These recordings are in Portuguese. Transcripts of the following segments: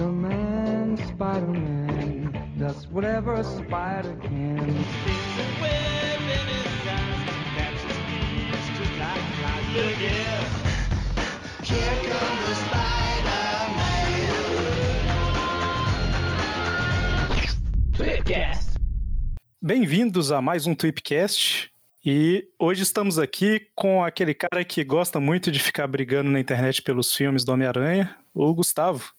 Spider-Man, Spider-Man, does whatever a spider can. Tweetcast. Bem-vindos a mais um Tweepcast. E hoje estamos aqui com aquele cara que gosta muito de ficar brigando na internet pelos filmes do Homem-Aranha, o Gustavo.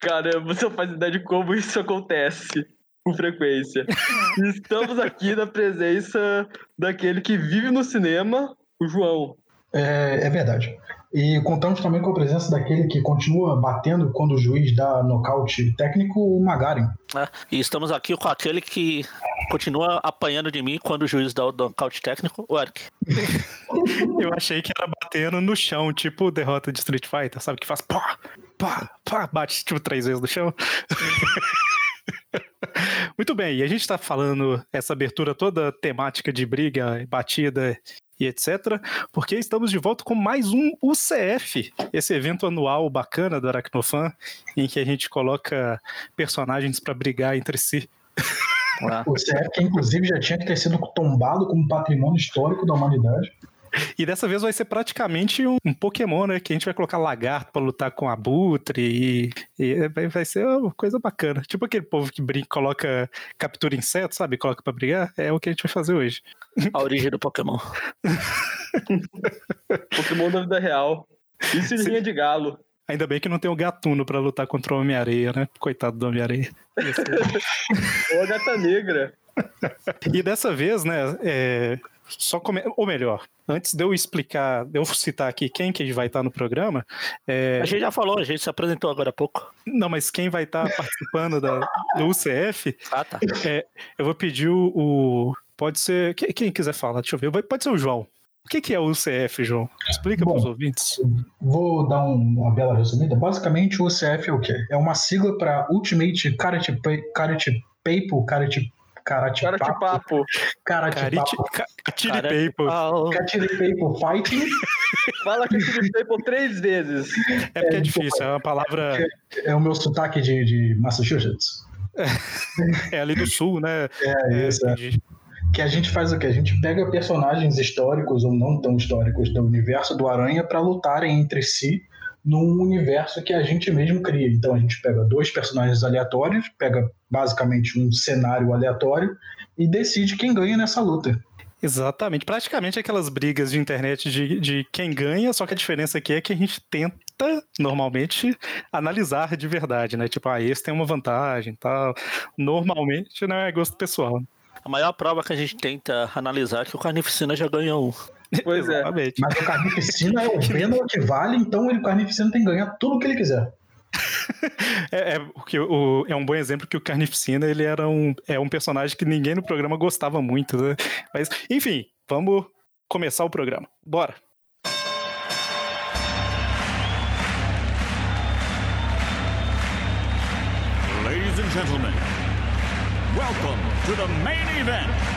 Caramba, você não faz ideia de como isso acontece com frequência. Estamos aqui na presença daquele que vive no cinema, o João. É, é verdade. E contamos também com a presença daquele que continua batendo quando o juiz dá nocaute técnico, o Magaren. né? E estamos aqui com aquele que continua apanhando de mim quando o juiz dá o nocaute técnico, o Eric. Eu achei que era batendo no chão, tipo derrota de Street Fighter, sabe? Que faz pá, pá, pá, bate tipo três vezes no chão. Muito bem, e a gente tá falando essa abertura toda temática de briga, batida e etc, porque estamos de volta com mais um UCF, esse evento anual bacana do Aracnofan, em que a gente coloca personagens pra brigar entre si. né? O CF, que inclusive já tinha que ter sido tombado como patrimônio histórico da humanidade. E dessa vez vai ser praticamente um, um Pokémon, né? Que a gente vai colocar lagarto pra lutar com abutre e, e vai, vai ser uma coisa bacana. Tipo aquele povo que brinca, coloca, captura inseto, sabe? Coloca pra brigar. É o que a gente vai fazer hoje. A origem do Pokémon. Pokémon da vida real. Sim. linha de galo. Ainda bem que não tem o gatuno pra lutar contra o Homem-Areia, né? Coitado do Homem-Areia. Ou a gata negra. E dessa vez, né, é, só come... ou melhor, antes de eu explicar, de eu citar aqui quem que vai estar no programa, é, A gente já falou, a gente se apresentou agora há pouco. não, mas quem vai estar participando da, do UCF, Ah, tá. é, eu vou pedir o, pode ser, quem, quiser falar, deixa eu ver, pode ser o João. O que, que é o UCF, João? Explica para os ouvintes. Vou dar um- uma bela resumida. Basicamente, o UCF é o quê? É uma sigla para Ultimate Karate, Karate Papo, Karate, Karate, Cara de Papo, papo. Karate Carite, Papo, ca- Tire Cara, paper. Ah, Karate Papo Fighting. Fala tempo três vezes. É porque é difícil, é uma palavra. É o meu sotaque de, de Massachusetts. É ali do sul, né? É, isso, é. que a gente faz o quê? A gente pega personagens históricos ou não tão históricos do universo do Aranha para lutarem entre si num universo que a gente mesmo cria. Então a gente pega dois personagens aleatórios, pega basicamente um cenário aleatório e decide quem ganha nessa luta. Exatamente. Praticamente aquelas brigas de internet de, de quem ganha, só que a diferença aqui é que a gente tenta, normalmente, analisar de verdade, né? Tipo, ah, esse tem uma vantagem e tal. Normalmente não é gosto pessoal. a maior prova que a gente tenta analisar é que o Carnificina já ganhou um. Pois é. Mas o Carnificina é o Venom que vale, então ele, o Carnificina tem que ganhar tudo o que ele quiser. É, é, porque o, é um bom exemplo que o Carnificina ele era um, é um personagem que ninguém no programa gostava muito, né? Mas, enfim, vamos começar o programa. Bora! Ladies and gentlemen, welcome to the main event.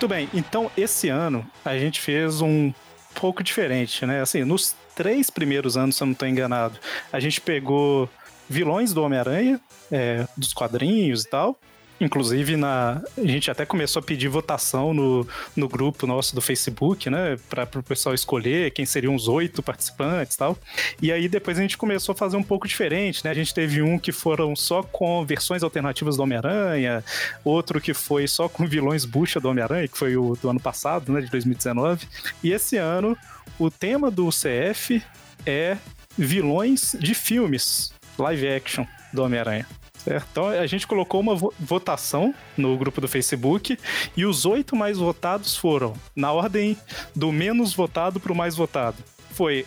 Muito bem, então esse ano a gente fez um pouco diferente, né? Assim, nos três primeiros anos, se eu não estou enganado, a gente pegou vilões do Homem-Aranha, é, dos quadrinhos e tal. Inclusive, na, a gente até começou a pedir votação no, no grupo nosso do Facebook, né? Para o pessoal escolher quem seriam os oito participantes e tal. E aí depois a gente começou a fazer um pouco diferente, né? A gente teve um que foram só com versões alternativas do Homem-Aranha, outro que foi só com vilões bucha do Homem-Aranha, que foi o do ano passado, né? De 2019. E esse ano, o tema do CF é vilões de filmes live action do Homem-Aranha. Certo? Então a gente colocou uma vo- votação no grupo do Facebook e os oito mais votados foram na ordem do menos votado para o mais votado. Foi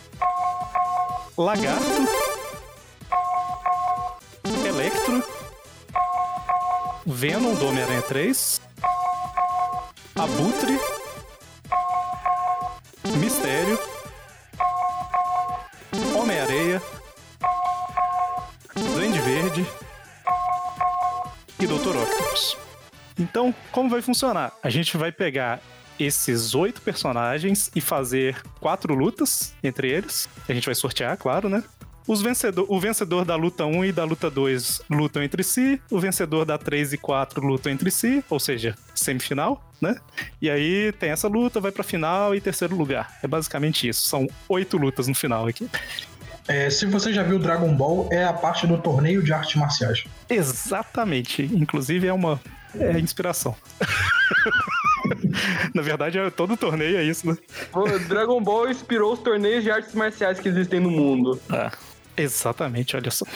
Lagarto, Electro, Venom do Homem-Aranha 3, Abutre, Mistério, Homem-Areia, Verde e Dr. Octopus. Então, como vai funcionar? A gente vai pegar esses oito personagens e fazer quatro lutas entre eles. A gente vai sortear, claro, né? Os vencedor, o vencedor da luta 1 e da luta 2 lutam entre si, o vencedor da 3 e 4 lutam entre si, ou seja, semifinal, né? E aí tem essa luta, vai pra final e terceiro lugar. É basicamente isso. São oito lutas no final aqui. É, se você já viu Dragon Ball, é a parte do torneio de artes marciais. Exatamente. Inclusive é uma é inspiração. Na verdade, é- todo torneio é isso, né? Dragon Ball inspirou os torneios de artes marciais que existem no mundo. É. Exatamente, olha só.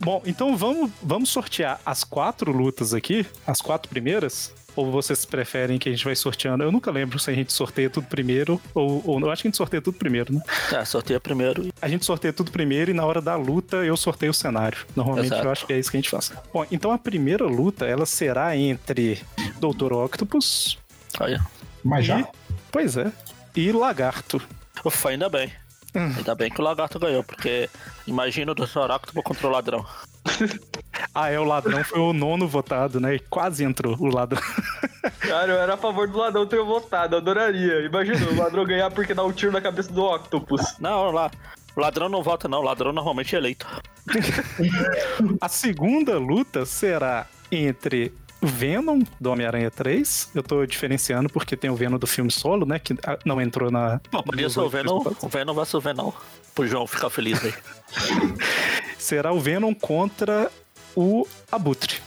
Bom, então vamos, vamos sortear as quatro lutas aqui, as quatro primeiras. Ou vocês preferem que a gente vai sorteando? Eu nunca lembro se a gente sorteia tudo primeiro ou, ou eu acho que a gente sorteia tudo primeiro, né? É, sorteia primeiro. A gente sorteia tudo primeiro e na hora da luta eu sorteio o cenário. Normalmente Exato. eu acho que é isso que a gente faz. Bom, então a primeira luta ela será entre Dr. Octopus Olha. Mas já. e. Pois é. E Lagarto. Ufa, ainda bem. Hum. Ainda bem que o lagarto ganhou, porque imagina o Dr. Octopus contra o ladrão. Ah, é, o ladrão foi o nono votado, né? E quase entrou o ladrão. Cara, eu era a favor do ladrão ter votado, eu adoraria. Imagina o ladrão ganhar porque dá um tiro na cabeça do Octopus. Não, lá. O ladrão não vota, não. O ladrão normalmente é eleito. A segunda luta será entre Venom do Homem-Aranha 3. Eu tô diferenciando porque tem o Venom do filme solo, né? Que ah, não entrou na. Pô, podia ser o Venom, o Venom versus o Venom. Pro João ficar feliz aí. Será o Venom contra o Abutre.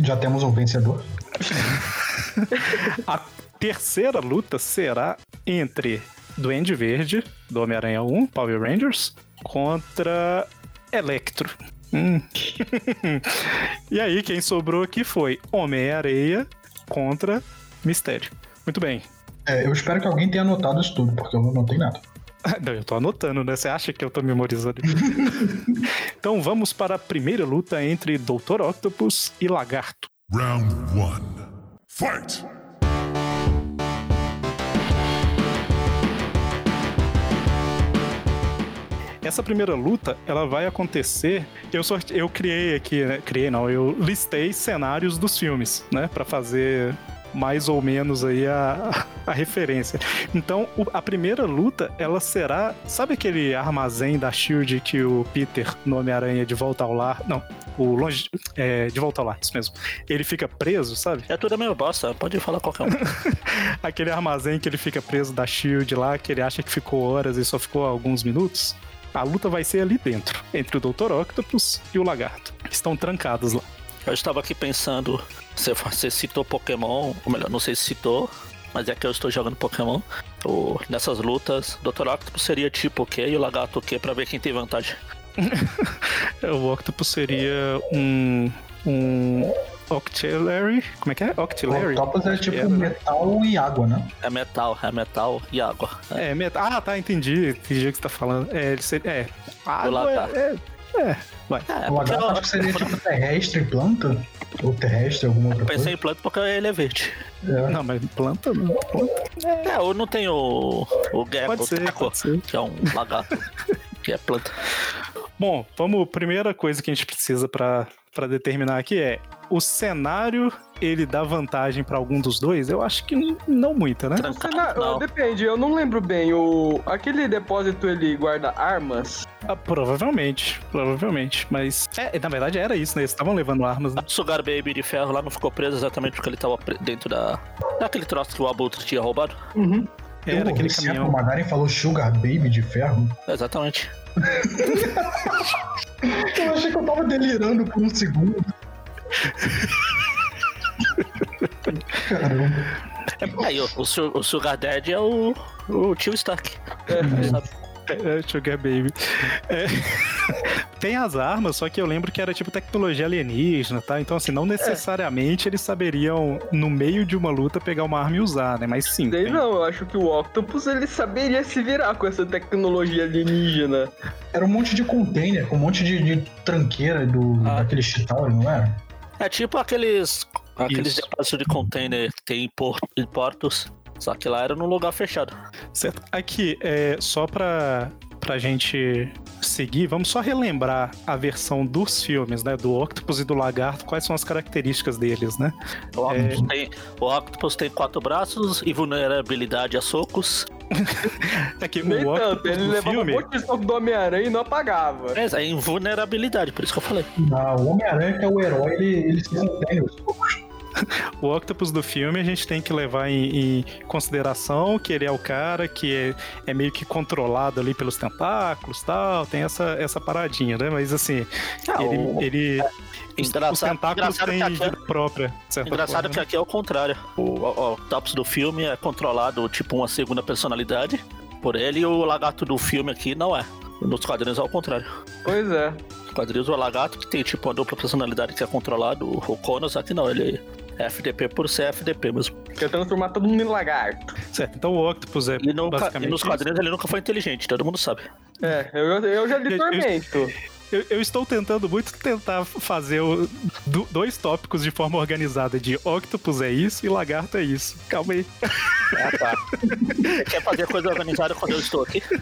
Já temos um vencedor. A terceira luta será entre Duende Verde, do Homem-Aranha 1, Power Rangers, contra Electro. Hum. e aí, quem sobrou aqui foi Homem-Areia contra Mistério. Muito bem. É, eu espero que alguém tenha anotado isso tudo, porque eu não anotei nada. Não, eu tô anotando, né? Você acha que eu tô memorizando? então vamos para a primeira luta entre Dr. Octopus e Lagarto. Round one. Fight! Essa primeira luta, ela vai acontecer. Eu sorte... eu criei aqui, né? criei não, eu listei cenários dos filmes, né, Pra fazer mais ou menos aí a, a referência. Então, o- a primeira luta, ela será, sabe aquele armazém da Shield que o Peter no Homem-Aranha de Volta ao Lar, não, o longe é, de Volta ao Lar, isso mesmo. Ele fica preso, sabe? É tudo a mesma bosta, pode falar qualquer um. Aquele armazém que ele fica preso da Shield lá, que ele acha que ficou horas e só ficou alguns minutos. A luta vai ser ali dentro, entre o Dr. Octopus e o Lagarto. Estão trancados lá. Eu estava aqui pensando, você, você citou Pokémon, ou melhor, não sei se citou, mas é que eu estou jogando Pokémon. O- nessas lutas, Dr. Octopus seria tipo o quê e o Lagarto o quê pra ver quem tem vantagem. O Octopus seria um. um. Octillery? Como é que é? Octillery? O Octopus é tipo né? metal e água, né? É metal, é metal e água. É, metal. Ah, tá, entendi. Entendi o que você tá falando. É, ele seria. É. Água lagarto. é, é. Vai. É, o lagarto eu, acho que seria tipo terrestre e planta. Ou terrestre, alguma outra eu pensei coisa. em planta porque ele é verde. É. Não, mas planta não. Planta. É, ou não tem o, o Gecko, Pode o ser, Teco, pode ser. que é um lagarto, que é planta. Bom, vamos. Primeira coisa que a gente precisa pra determinar aqui é o cenário. Ele dá vantagem pra algum dos dois? Eu acho que não muita, né? Trancado, não. Depende, eu não lembro bem. O... Aquele depósito ele guarda armas? Ah, provavelmente, provavelmente. Mas. É, na verdade era isso, né? Eles estavam levando armas. né? O Sugar Baby de ferro lá não ficou preso exatamente porque ele tava pre- dentro da. Daquele troço que o Abutre tinha roubado? Era eu aquele caminhão. O Magaren falou Sugar Baby de ferro. Exatamente. Eu achei que eu tava delirando por um segundo. Caramba. Aí, o, o, Su- o Sugar Daddy é o, o tio Stark. É, sabe? É, Sugar Baby. É. Tem as armas, só que eu lembro que era tipo tecnologia alienígena, tá? Então, assim, não necessariamente eles saberiam, no meio de uma luta, pegar uma arma e usar, né? Mas sim. Tem. não, eu acho que o Octopus ele saberia se virar com essa tecnologia alienígena. Era um monte de container, com um monte de, de tranqueira do, Ah. daquele Chitauri, não era? É tipo aqueles. Aqueles depósitos de container que tem em, por- em portos. Só que lá era num lugar fechado. Certo. Aqui, é, só pra, pra gente seguir, vamos só relembrar a versão dos filmes, né? Do Octopus e do Lagarto, quais são as características deles, né? O Octopus, tem, o Octopus tem quatro braços e vulnerabilidade a socos. É que Nem o tanto, Octopus ele do levava filme, um monte de soco do Homem-Aranha e não apagava. É, é invulnerabilidade, por isso que eu falei. Não, o Homem-Aranha, que é o herói, ele, ele se contém os o Octopus do filme a gente tem que levar em, em consideração que ele é o cara que é, é meio que controlado ali pelos tentáculos tal, tem essa, essa paradinha, né? Mas assim, Ah, ele, o- ele os, os Engraçado, tentáculos têm vida própria. engraçado forma, que aqui é o contrário. O, o, o Octopus do filme é controlado tipo uma segunda personalidade por ele e o lagarto do filme aqui não é. Nos quadrinhos é o contrário. Pois é. Nos quadrinhos o lagarto que tem tipo uma dupla personalidade que é controlado, o Conos aqui não, ele é FDP por ser FDP mesmo. Quer transformar todo mundo em lagarto. Certo, então o Octopus é E, nunca, e basicamente nos isso. quadrinhos ele nunca foi inteligente, todo mundo sabe. É, eu, eu já li Tormento. Eu, eu estou tentando muito tentar fazer o- do- dois tópicos de forma organizada de Octopus é isso e Lagarto é isso. Calma aí. Ah, tá. Você quer fazer coisa organizada quando eu estou aqui?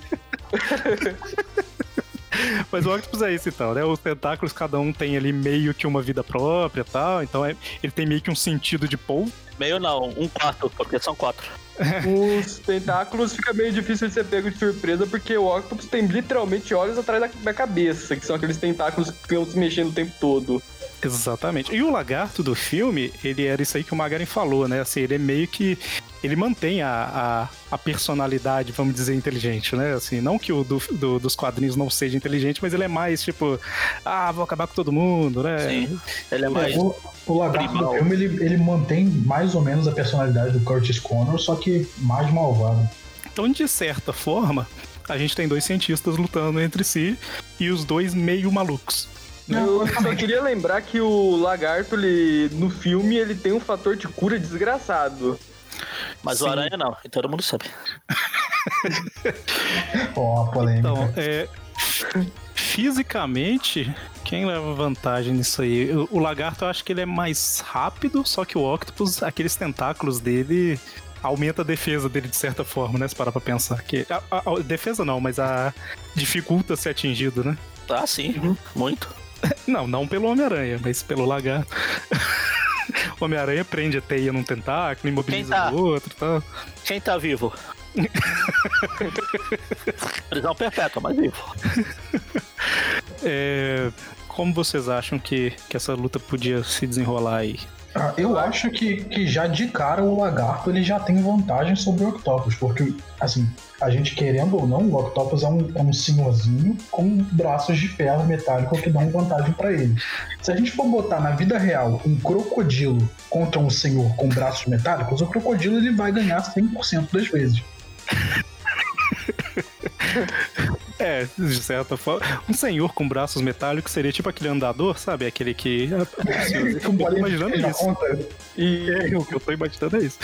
Mas o Octopus é isso então, né? Os tentáculos, cada um tem ali meio que uma vida própria e tal, então é- ele tem meio que um sentido de povo. Meio não, um quarto, porque são quatro. Os tentáculos fica meio difícil de ser pego de surpresa, porque o Octopus tem literalmente olhos atrás da, da cabeça, que são aqueles tentáculos que ficam se mexendo o tempo todo. Exatamente. E o lagarto do filme, ele era isso aí que o Magarin falou, né? Assim, ele é meio que. Ele mantém a, a, a personalidade, vamos dizer, inteligente, né? Assim, não que o do, do- dos quadrinhos não seja inteligente, mas ele é mais tipo, ah, vou acabar com todo mundo, né? Sim. Ele é mais. O, o lagarto Primal. do filme, ele, ele mantém mais ou menos a personalidade do Curtis Connor, só que mais malvado. Então, de certa forma, a gente tem dois cientistas lutando entre si e os dois meio malucos. Eu só queria lembrar que o lagarto, ele, no filme, ele tem um fator de cura desgraçado. Mas o Sim. aranha não, e todo mundo sabe. Ó, a polêmica. Então, é. Fisicamente, quem leva vantagem nisso aí? O, o lagarto eu acho que ele é mais rápido, só que o Octopus, aqueles tentáculos dele. Aumenta a defesa dele de certa forma, né? Se parar pra pensar. Que, a, a- a defesa não, mas a dificulta ser atingido, né? Ah, sim, Uhum. muito. Não, não pelo Homem-Aranha, mas pelo lagarto. Homem-Aranha prende a teia num tentáculo, imobiliza tá? o outro e tal. Quem tá vivo? Prisão perpétua, mas vivo. É, como vocês acham que, que essa luta podia se desenrolar aí? Ah, eu acho que, que já de cara o lagarto ele já tem vantagem sobre o Octopus, porque, assim, a gente querendo ou não, o Octopus é um, é um senhorzinho com braços de ferro metálico que dão vantagem pra ele. Se a gente for botar na vida real um crocodilo contra um senhor com braços metálicos, o crocodilo ele vai ganhar 100% das vezes. É, de certa forma. Um senhor com braços metálicos seria tipo aquele andador, sabe? Aquele que. Eu tô imaginando isso. E, É, o que eu tô imaginando é isso.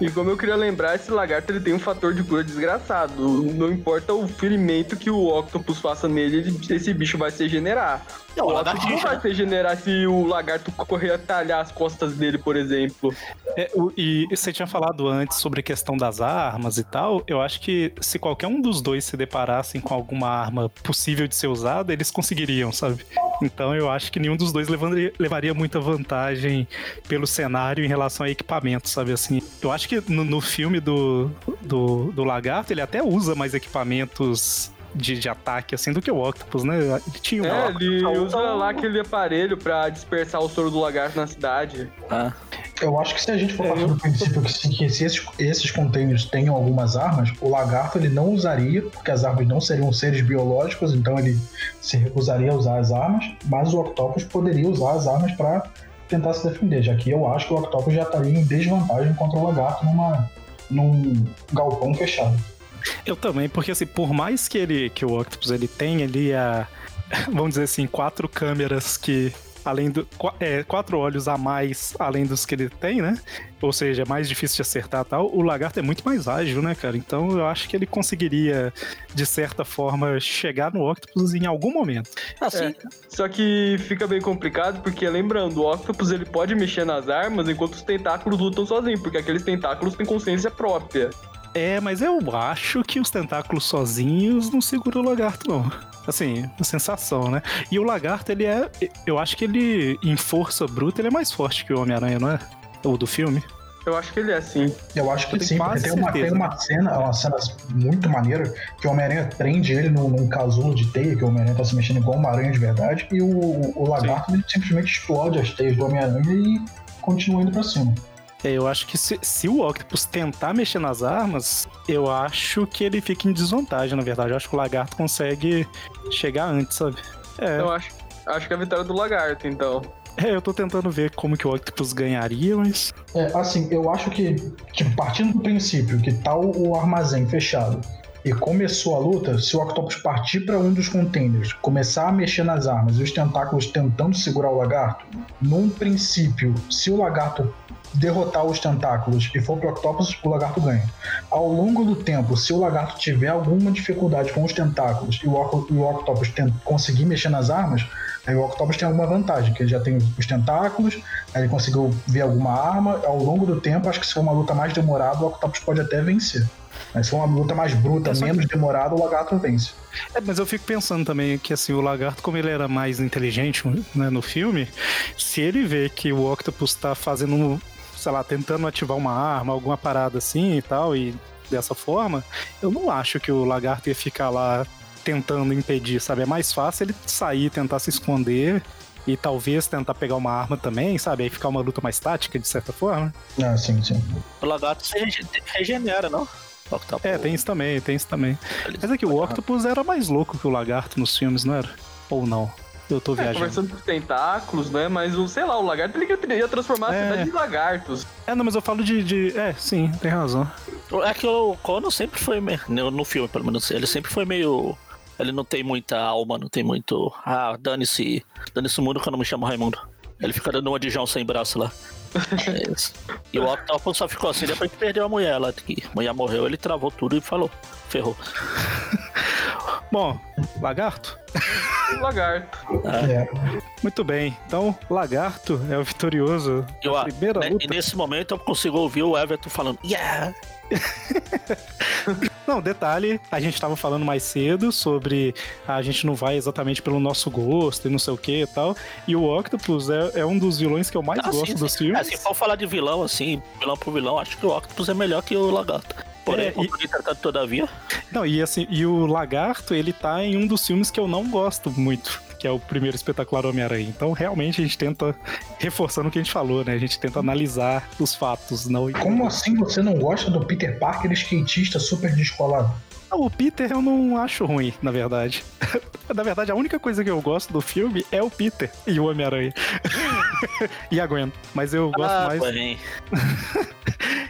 e como eu queria lembrar, esse lagarto ele tem um fator de cura desgraçado. Não importa o ferimento que o Octopus faça nele, ele- esse bicho vai se regenerar. É o Octopus não vai né? se regenerar se o lagarto correr a talhar as costas dele, por exemplo. É, o- e você tinha falado antes sobre a questão das armas e tal. Eu acho que se qualquer um dos dois se deparassem com alguma arma possível de ser usada, eles conseguiriam, sabe? Então eu acho que nenhum dos dois levaria, levaria muita vantagem pelo cenário em relação a equipamento, sabe assim? Eu acho que no, no filme do, do, do Lagarto ele até usa mais equipamentos de, de ataque assim do que o Octopus, né? Ele tinha um É, ele usa lá aquele aparelho pra dispersar o soro do lagarto na cidade. Ah, Eu acho que se a gente for partir do princípio que, se, que se esses, esses containers tenham algumas armas, o lagarto ele não usaria, porque as armas não seriam seres biológicos, então ele se recusaria a usar as armas, mas o Octopus poderia usar as armas para tentar se defender, já que eu acho que o Octopus já estaria em desvantagem contra o lagarto numa, num galpão fechado. Eu também, porque assim, por mais que ele que o Octopus ele tenha ali a vamos dizer assim, quatro câmeras que além do é, quatro olhos a mais além dos que ele tem, né? Ou seja, é mais difícil de acertar e tal. O lagarto é muito mais ágil, né, cara? Então eu acho que ele conseguiria de certa forma chegar no Octopus em algum momento. assim, É. Só que fica bem complicado, porque lembrando, o Octopus ele pode mexer nas armas enquanto os tentáculos lutam sozinhos, porque aqueles tentáculos têm consciência própria. É, mas eu acho que os tentáculos sozinhos não seguram o lagarto, não. Assim, a sensação, né? E o lagarto, ele é. Eu acho que ele, em força bruta, ele é mais forte que o Homem-Aranha, não é? O do filme. Eu acho que ele é assim. Eu acho que Eu sim, porque tem uma, tem uma cena, uma cena muito maneira, que o Homem-Aranha prende ele num, num casulo de teia, que o Homem-Aranha tá se mexendo igual uma aranha de verdade, e o, o lagarto ele simplesmente explode as teias do Homem-Aranha e continua indo pra cima. É, eu acho que se, se o Octopus tentar mexer nas armas, eu acho que ele fica em desvantagem, na verdade. Eu acho que o lagarto consegue chegar antes, sabe? É, Eu acho, acho que é a vitória do lagarto, então. é, eu tô tentando ver como que o Octopus ganharia, mas. É, assim, eu acho que, tipo, partindo do princípio que tá o, o armazém fechado e começou a luta, se o Octopus partir pra um dos containers, começar a mexer nas armas e os tentáculos tentando segurar o lagarto, num princípio, se o lagarto derrotar os tentáculos e for pro Octopus, o lagarto ganha. Ao longo do tempo, se o lagarto tiver alguma dificuldade com os tentáculos e o, o Octopus conseguir mexer nas armas, aí o Octopus tem alguma vantagem, que ele já tem os tentáculos, aí ele conseguiu ver alguma arma. Ao longo do tempo, acho que se for uma luta mais demorada, o Octopus pode até vencer. Mas se for uma luta mais bruta, É só que- menos demorada, o lagarto vence. É, mas eu fico pensando também que assim, o lagarto, como ele era mais inteligente né, no filme, se ele vê que o Octopus tá fazendo, um, sei lá, tentando ativar uma arma, alguma parada assim e tal, e dessa forma, eu não acho que o lagarto ia ficar lá tentando impedir, sabe? É mais fácil ele sair, tentar se esconder. E talvez tentar pegar uma arma também, sabe? Aí ficar uma luta mais tática, de certa forma. Ah, sim, sim. O lagarto se rege- regenera, não? O Octopus. É, tem isso também, tem isso também. Mas é que o Octopus era mais louco que o lagarto nos filmes, não era? Ou não? Eu tô É, viajando. conversando com os tentáculos, né? Mas o, sei lá, o lagarto ele queria transformar a É. cidade em lagartos. É, não, mas eu falo de, de- É, sim, tem razão. É que o Conan sempre foi meio. No, no filme, pelo menos, ele sempre foi meio. Ele não tem muita alma, não tem muito. Ah, dane-se. Dane-se o mundo que eu não me chamo Raimundo. Ele fica dando uma de João sem braço lá. É. E o Octopus só ficou assim depois que perdeu a mulher lá. Que a mulher morreu, ele travou tudo e falou. Ferrou. Bom, lagarto? Lagarto. É. Muito bem. Então, lagarto é o vitorioso. E, ó, primeira né, luta. e nesse momento eu consigo ouvir o Everton falando. Yeah! Não, detalhe, a gente tava falando mais cedo sobre a gente não vai exatamente pelo nosso gosto e não sei o que e tal. E o Octopus é, é um dos vilões que eu mais Ah, gosto sim, dos sim. filmes. É, se for falar de vilão, assim, vilão por vilão, acho que o Octopus é melhor que o Lagarto. Porém, É, e- entretanto, todavia, Não, e assim, e o Lagarto, ele tá em um dos filmes que eu não gosto muito, que é o primeiro espetacular Homem-Aranha. Então, realmente, a gente tenta, reforçando o que a gente falou, né? A gente tenta analisar os fatos, não. Como assim você não gosta do Peter Parker skatista super descolado? Ah, O Peter eu não acho ruim, na verdade. na verdade, a única coisa que eu gosto do filme é o Peter e o Homem-Aranha. e a Gwen. Mas eu gosto ah, mais. bem.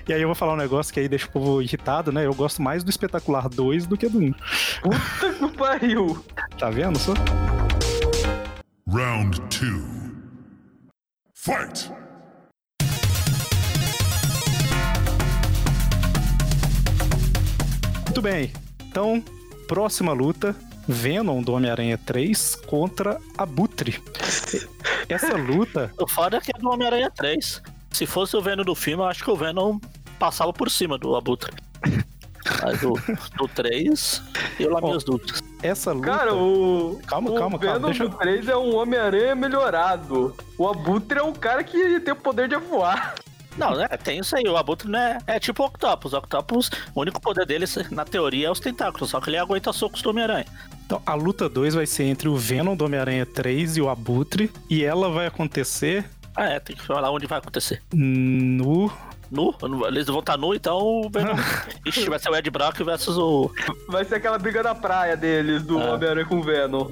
E aí eu vou falar um negócio que aí deixa o povo irritado, né? Eu gosto mais do Espetacular 2 do que do 1. Puta que pariu. Tá vendo só? Round two. Fight! Muito bem. Então, próxima luta: Venom do Homem-Aranha 3 contra Abutre. Essa luta. O foda é que é do Homem-Aranha 3. Se fosse o Venom do filme, eu acho que o Venom passava por cima do Abutre. Mas do, do 3, eu lá minhas dúvidas. Essa luta. Cara, o. Calma, o calma, calma, Venom deixa do 3 é um Homem-Aranha melhorado. O Abutre é um cara que tem o poder de voar. Não, né? Tem isso aí. O Abutre não é, é tipo o Octopus. O Octopus, o único poder dele, na teoria, é os tentáculos. Só que ele aguenta socos do Homem-Aranha. Então, a luta 2 vai ser entre o Venom do Homem-Aranha 3 e o Abutre. E ela vai acontecer Ah, é. Tem que falar onde vai acontecer. no. Nu? Eles vão estar nu, então o Venom. Ixi, vai ser o Ed Brock versus o. Vai ser aquela briga na praia deles, do Ah. Homem-Aranha com o Venom.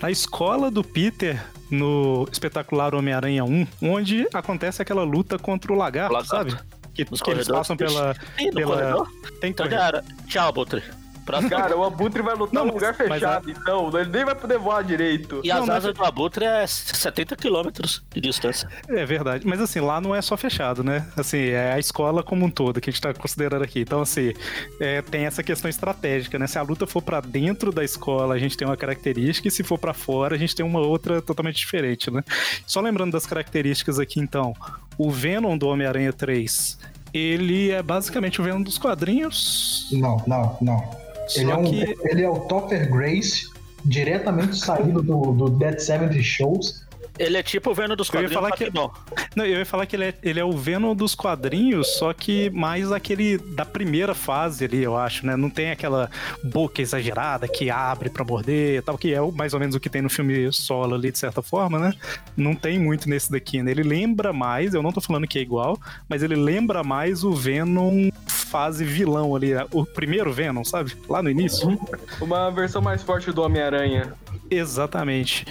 na escola do Peter no espetacular Homem-Aranha 1, onde acontece aquela luta contra o lagarto, Lagarto. sabe? Que, que eles corredores. passam pela. Ih, no pela... corredor? Tem corredor. Tchau, Abutre. Próximo. Cara, o Abutre vai lutar num lugar mas fechado, então. Ele nem vai poder voar direito. E as Não, mas- asas do Abutre é 70 quilômetros de distância. É verdade. Mas assim, lá não é só fechado, né? Assim, é a escola como um todo que a gente tá considerando aqui. Então, assim, é, tem essa questão estratégica, né? Se a luta for pra dentro da escola, a gente tem uma característica, e se for pra fora, a gente tem uma outra totalmente diferente, né? Só lembrando das características aqui, então. O Venom do Homem-Aranha 3, ele é basicamente o Venom dos quadrinhos. Não, não, não. Só Ele é, um, que. ele é o Topher Grace diretamente saído do, do Dead 70 Shows. Ele é tipo o Venom dos Eu ia quadrinhos, falar só que-. Não, eu ia falar que ele é, ele é o Venom dos quadrinhos, só que mais aquele da primeira fase ali, eu acho, né? Não tem aquela boca exagerada que abre pra morder e tal, que é mais ou menos o que tem no filme solo ali, de certa forma, né? Não tem muito nesse daqui, né? Ele lembra mais, eu não tô falando que é igual, mas ele lembra mais o Venom fase vilão ali, o primeiro Venom, sabe? Lá no início. Uma versão mais forte do Homem-Aranha. Exatamente.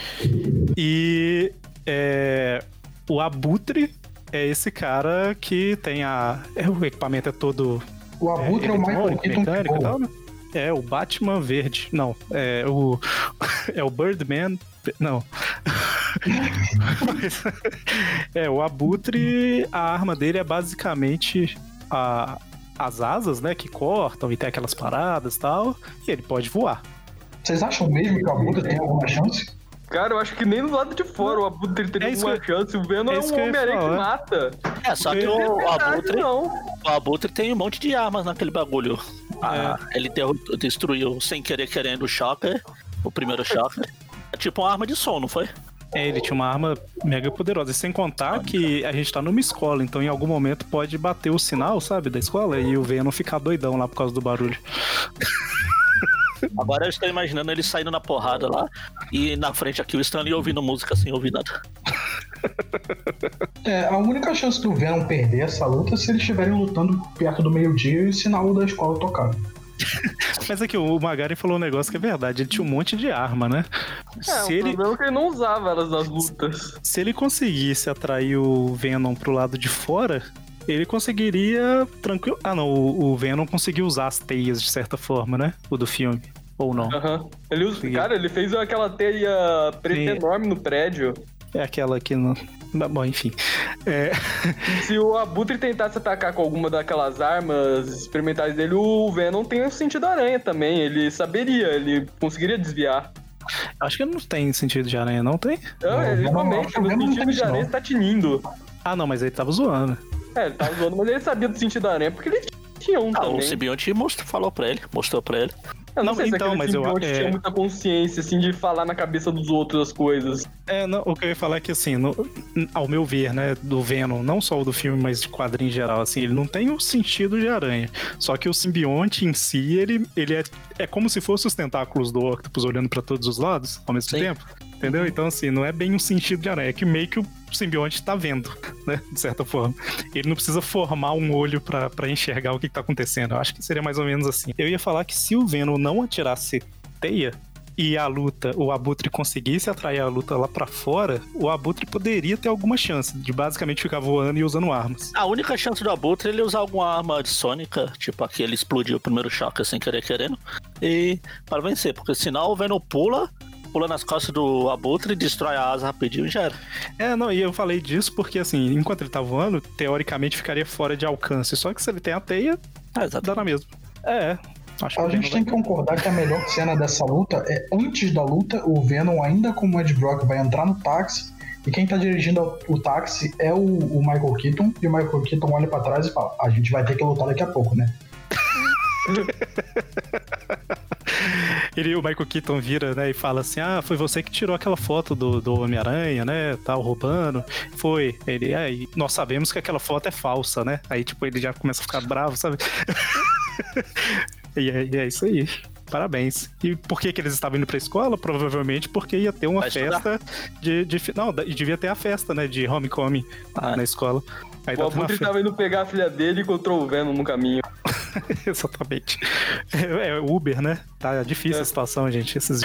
E é, o Abutre é esse cara que tem a. é, o equipamento é todo. O Abutre é, o Michael mecânico e boa. tal, né? É, o Batman verde. Não, é o. É o Birdman. Não. Mas, é, o Abutre, a arma dele é basicamente a, as asas, né? Que cortam e tem aquelas paradas e tal. E ele pode voar. Vocês acham mesmo que o Abutre tem alguma chance? Cara, eu acho que nem do lado de fora o Abutre teria É alguma que chance. O Venom é é, um Homem-Aranha que mata. É, só que o, o Verdade, Abutre, não. o Abutre tem um monte de armas naquele bagulho. Ah, ele derru- destruiu sem querer querendo o Shocker, o primeiro Shocker. É tipo uma arma de som, não foi? É, ele tinha uma arma mega poderosa. E sem contar que a gente tá numa escola, então em algum momento pode bater o sinal, sabe, da escola, e o Venom ficar doidão lá por causa do barulho. Agora eu estou imaginando ele saindo na porrada lá e na frente aqui o Stanley ouvindo música sem ouvir nada. É, a única chance do Venom perder essa luta é se eles estiverem lutando perto do meio-dia e o sinal da escola tocar. Mas aqui, o Magari falou um negócio que é verdade, ele tinha um monte de arma, né? É, se, o ele, problema é que ele não usava elas nas lutas. se ele conseguisse atrair o Venom pro lado de fora, ele conseguiria tranquilo. Ah, não, o, Venom conseguiu usar as teias de certa forma, né? O do filme. Ou não? Aham. Ele usa, cara, ele fez aquela teia preta Sim. enorme no prédio. É aquela que não. Bom, enfim. É, Se o Abutre tentasse atacar com alguma daquelas armas experimentais dele, o Venom tem o sentido aranha também. Ele saberia, ele conseguiria desviar. acho que não tem sentido de aranha, não tem? Não, ele realmente, o sentido de aranha está tinindo. Ah, não, mas ele tava zoando. É, ele tava zoando, mas ele sabia do sentido aranha porque ele tinha um Ah, também. o simbionte mostrou, falou pra ele, mostrou pra ele. Eu não, Não, sei se então, aquele mas eu- é- tinha muita consciência, assim, de falar na cabeça dos outros as coisas. É, não, o que eu ia falar é que, assim, no- ao meu ver, né, do Venom, não só o do filme, mas de quadrinho em geral, assim, ele não tem o sentido de aranha. Só que o simbionte em si, ele, ele é, é como se fosse os tentáculos do Octopus olhando pra todos os lados ao mesmo Sim. tempo. Entendeu? Então, assim, não é bem um sentido de aranha, é que meio que o simbionte tá vendo, né? De certa forma. Ele não precisa formar um olho pra enxergar o que, que tá acontecendo. Eu acho que seria mais ou menos assim. Eu ia falar que se o Venom não atirasse teia e a luta, o Abutre conseguisse atrair a luta lá pra fora, o Abutre poderia ter alguma chance de basicamente ficar voando e usando armas. A única chance do Abutre é ele usar alguma arma de sônica, tipo aquele explodiu o primeiro choque sem querer querendo, e para vencer, porque senão o Venom pula, pula nas costas do Abutre, destrói a asa rapidinho e já era. É, não, e eu falei disso porque, assim, enquanto ele tá voando, teoricamente ficaria fora de alcance. Só que se ele tem a teia, Ah, exato. dá na mesma. É, acho que A o gente tem que concordar que a melhor cena dessa luta é antes da luta, o Venom, ainda como Ed Brock, vai entrar no táxi e quem tá dirigindo o táxi é o, o Michael Keaton e o Michael Keaton olha pra trás e fala: A gente vai ter que lutar daqui a pouco, né? Ele, o Michael Keaton vira, né, e fala assim: Ah, foi você que tirou aquela foto do, do Homem-Aranha, né? Tal, roubando. Foi. Ele, é, e nós sabemos que aquela foto é falsa, né? Aí, tipo, ele já começa a ficar bravo, sabe? e, é, e é isso aí. Parabéns. E por que, que eles estavam indo pra escola? Provavelmente porque ia ter uma Vai estudar. festa de, de. Não, devia ter a festa, né? De homecoming Ah, na escola. Aí O Abutre fe- tava indo pegar a filha dele e encontrou o Venom no caminho. Exatamente. É, é Uber, né? Tá difícil É. a situação, gente. Esses...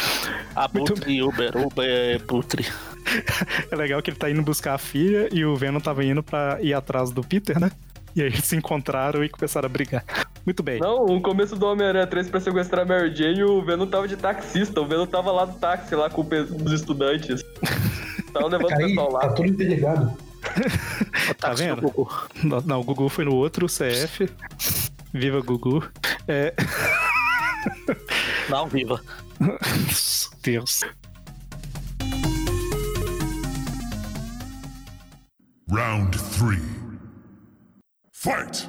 Abutre e Uber, Uber é Butre. É legal que ele tá indo buscar a filha e o Venom tava indo pra ir atrás do Peter, né? E aí eles se encontraram e começaram a brigar. Muito bem. Não, o começo do Homem-Aranha 3 pra sequestrar a Mary Jane, o Venom tava de taxista. O Venom tava lá do táxi, lá com o os estudantes. Tava levando o Aí pessoal lá. tá tudo interligado. O Tá vendo? Não, o Gugu foi no outro CF. Viva Gugu. É... Não, viva. Deus. Round three. Fight!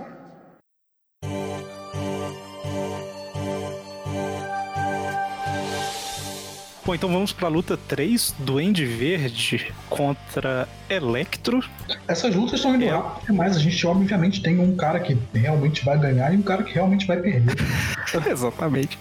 Bom, então vamos pra luta 3, Duende Verde contra Electro. Essas lutas estão indo É. rápido demais. A gente, obviamente, tem um cara que realmente vai ganhar e um cara que realmente vai perder. Exatamente.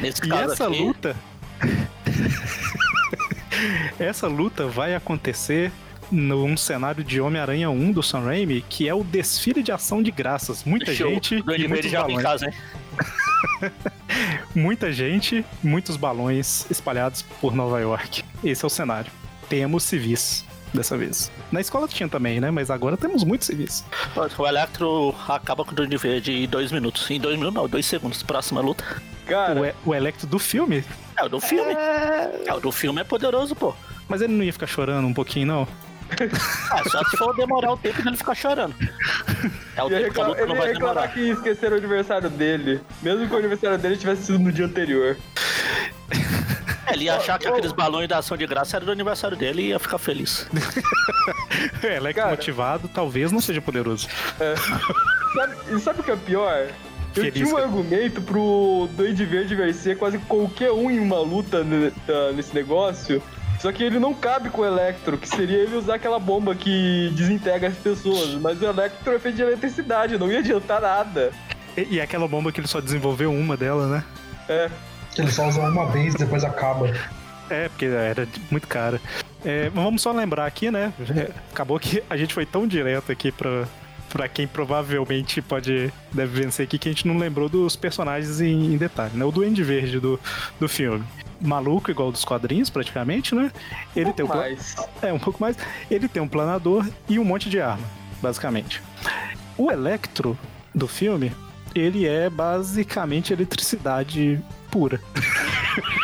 Nesse E essa aqui, luta. essa luta vai acontecer num cenário de Homem-Aranha 1 do Sam Raimi, que é o desfile de ação de graças. Muita o gente Duende e joga em balões. casa, hein? Muita gente, muitos balões espalhados por Nova York. Esse é o cenário. Temos civis dessa vez. Na escola tinha também, né? Mas agora temos muitos civis. O Electro acaba com o Duende Verde em dois minutos. Em dois minutos, não, dois segundos. Próxima luta. Cara, O, E- o Electro do filme, É o do filme. É, o do filme é poderoso, pô. mas ele não ia ficar chorando um pouquinho, não? Ah, só se for demorar o tempo dele ficar chorando. É o ele ia tempo que a reclamar, luta ele não ia vai reclamar demorar. que esqueceram o aniversário dele. Mesmo que o aniversário dele tivesse sido no dia anterior. É, ele ia achar que aqueles balões da ação de graça era do aniversário dele e ia ficar feliz. Electro Cara. motivado talvez não seja poderoso. Sabe, e sabe o que é pior? Eu Feliz, tinha um cara. argumento pro Duende Verde vencer quase qualquer um em uma luta tá, nesse negócio. Só que ele não cabe com o Electro, que seria ele usar aquela bomba que desintegra as pessoas. Mas o Electro é feito de eletricidade, não ia adiantar nada. E, e aquela bomba que ele só desenvolveu uma dela, né? É. Que ele só usa uma vez e depois acaba. É, porque era muito cara. É, vamos só lembrar aqui, né? É, Acabou que a gente foi tão direto aqui pra, pra quem provavelmente pode deve vencer aqui que a gente não lembrou dos personagens em, em detalhe, né? O Duende Verde do, do filme. Maluco, igual dos quadrinhos, praticamente, né? Ele tem o pla- Mas, É, um pouco mais. Ele tem um planador e um monte de arma, basicamente. O Electro do filme, ele é basicamente eletricidade pura.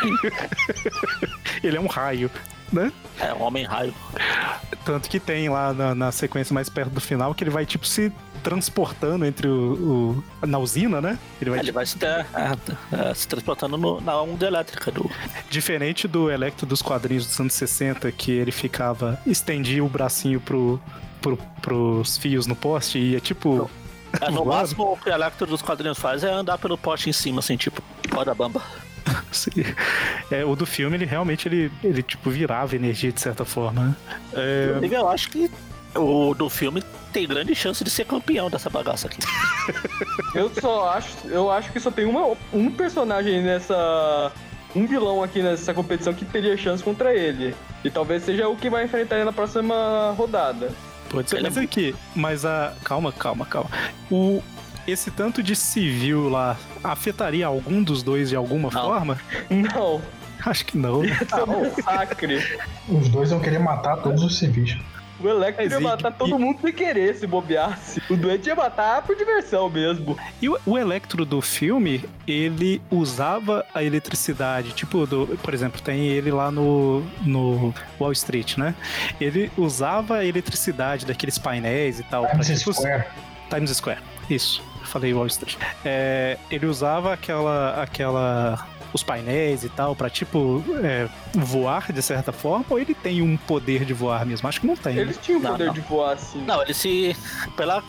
ele é um raio, né? É, um homem raio. Tanto que tem lá na, na sequência mais perto do final que ele vai, tipo, se transportando entre o. o- na usina, né? Ele vai, Ele vai se, ter- é, é, se transportando no- na onda elétrica do. Diferente do Electro dos quadrinhos dos anos 60, que ele ficava. estendia o bracinho pro, pro, pros fios no poste e ia tipo. É, no máximo, o que o Electro dos quadrinhos faz é andar pelo poste em cima, assim, tipo, roda bamba. É, o do filme, ele realmente ele, ele tipo virava energia de certa forma. né? É, eu acho que o do filme tem grande chance de ser campeão dessa bagaça aqui. eu só acho. Eu acho que só tem uma, um personagem nessa. Um vilão aqui nessa competição que teria chance contra ele. E talvez seja o que vai enfrentar ele na próxima rodada. pode ser. É Mas aqui, mas a. Calma, calma, calma. O. Esse tanto de civil lá afetaria algum dos dois de alguma Não. forma? Não, Acho que não. ia ser um massacre. Os dois vão querer matar todos os civis. O Electro ia matar todo e- mundo sem querer se bobeasse. O doente ia matar por diversão mesmo. E o, o Electro do filme, ele usava a eletricidade, tipo, do, por exemplo, tem ele lá no, no Wall Street, né? Ele usava a eletricidade daqueles painéis e tal. Times Square. Times Square, isso. Falei Wall Street. É, ele usava aquela, aquela, os painéis e tal pra tipo é, voar de certa forma. Ou ele tem um poder de voar mesmo? Acho que não tem. né? Eles tinham o Não, poder não. de voar assim. Não, ele se. Pela,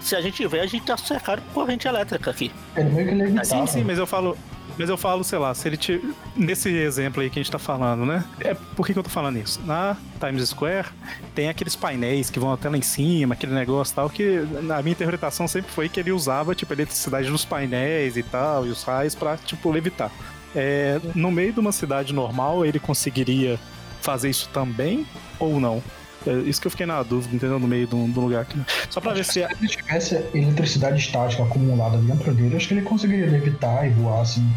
se a gente vê, a gente tá cercado por corrente elétrica aqui. Ele meio que levitava. Sim, sim, mas eu falo. Mas eu falo, sei lá, se ele te. Nesse exemplo aí que a gente tá falando, né? É, por que, que eu tô falando isso? Na Times Square tem aqueles painéis que vão até lá em cima, aquele negócio e tal, que na minha interpretação sempre foi que ele usava, tipo, a eletricidade dos painéis e tal, e os raios pra, tipo, levitar. É, no meio de uma cidade normal, ele conseguiria fazer isso também ou não? É isso que eu fiquei na dúvida, entendeu? No meio de um, de um lugar aqui. Só pra ver se. Se ele tivesse eletricidade estática acumulada dentro dele, acho que ele conseguiria levitar e voar assim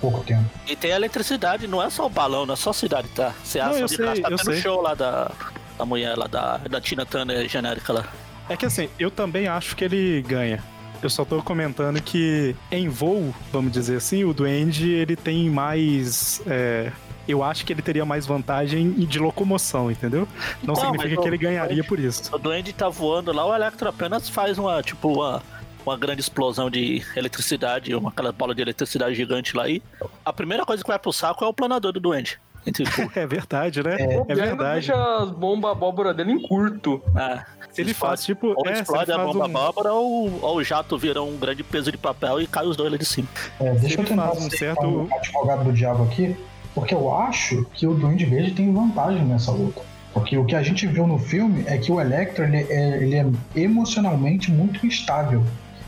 pouco tempo. E tem eletricidade, não é só o balão, não é só a cidade, tá? Você acha graça, tá tendo sei. show lá da, da mulher lá, da, da Tina Turner genérica lá. É que assim, eu também acho que ele ganha. Eu só tô comentando que em voo, vamos dizer assim, o Duende ele tem mais. é, eu acho que ele teria mais vantagem de locomoção, entendeu? Não significa que ele o- ganharia por isso. O Duende tá voando lá, o Electro apenas faz uma, tipo, uma, uma grande explosão de eletricidade, uma aquela bola de eletricidade gigante lá e a primeira coisa que vai pro saco é o planador do Duende. É verdade, né? É, Ainda verdade. deixa as bombas abóbora dele em curto. ah, Se ele faz, tipo. ou é, se ele explode a bomba um- abóbora ou, ou o jato vira um grande peso de papel e cai os dois lá de cima. É, deixa eu ele tentar faz um certo- advogado do diabo aqui. Porque eu acho que o Duende Verde tem vantagem nessa luta. Porque o que a gente viu no filme é que o Electro ele é, ele é emocionalmente muito instável.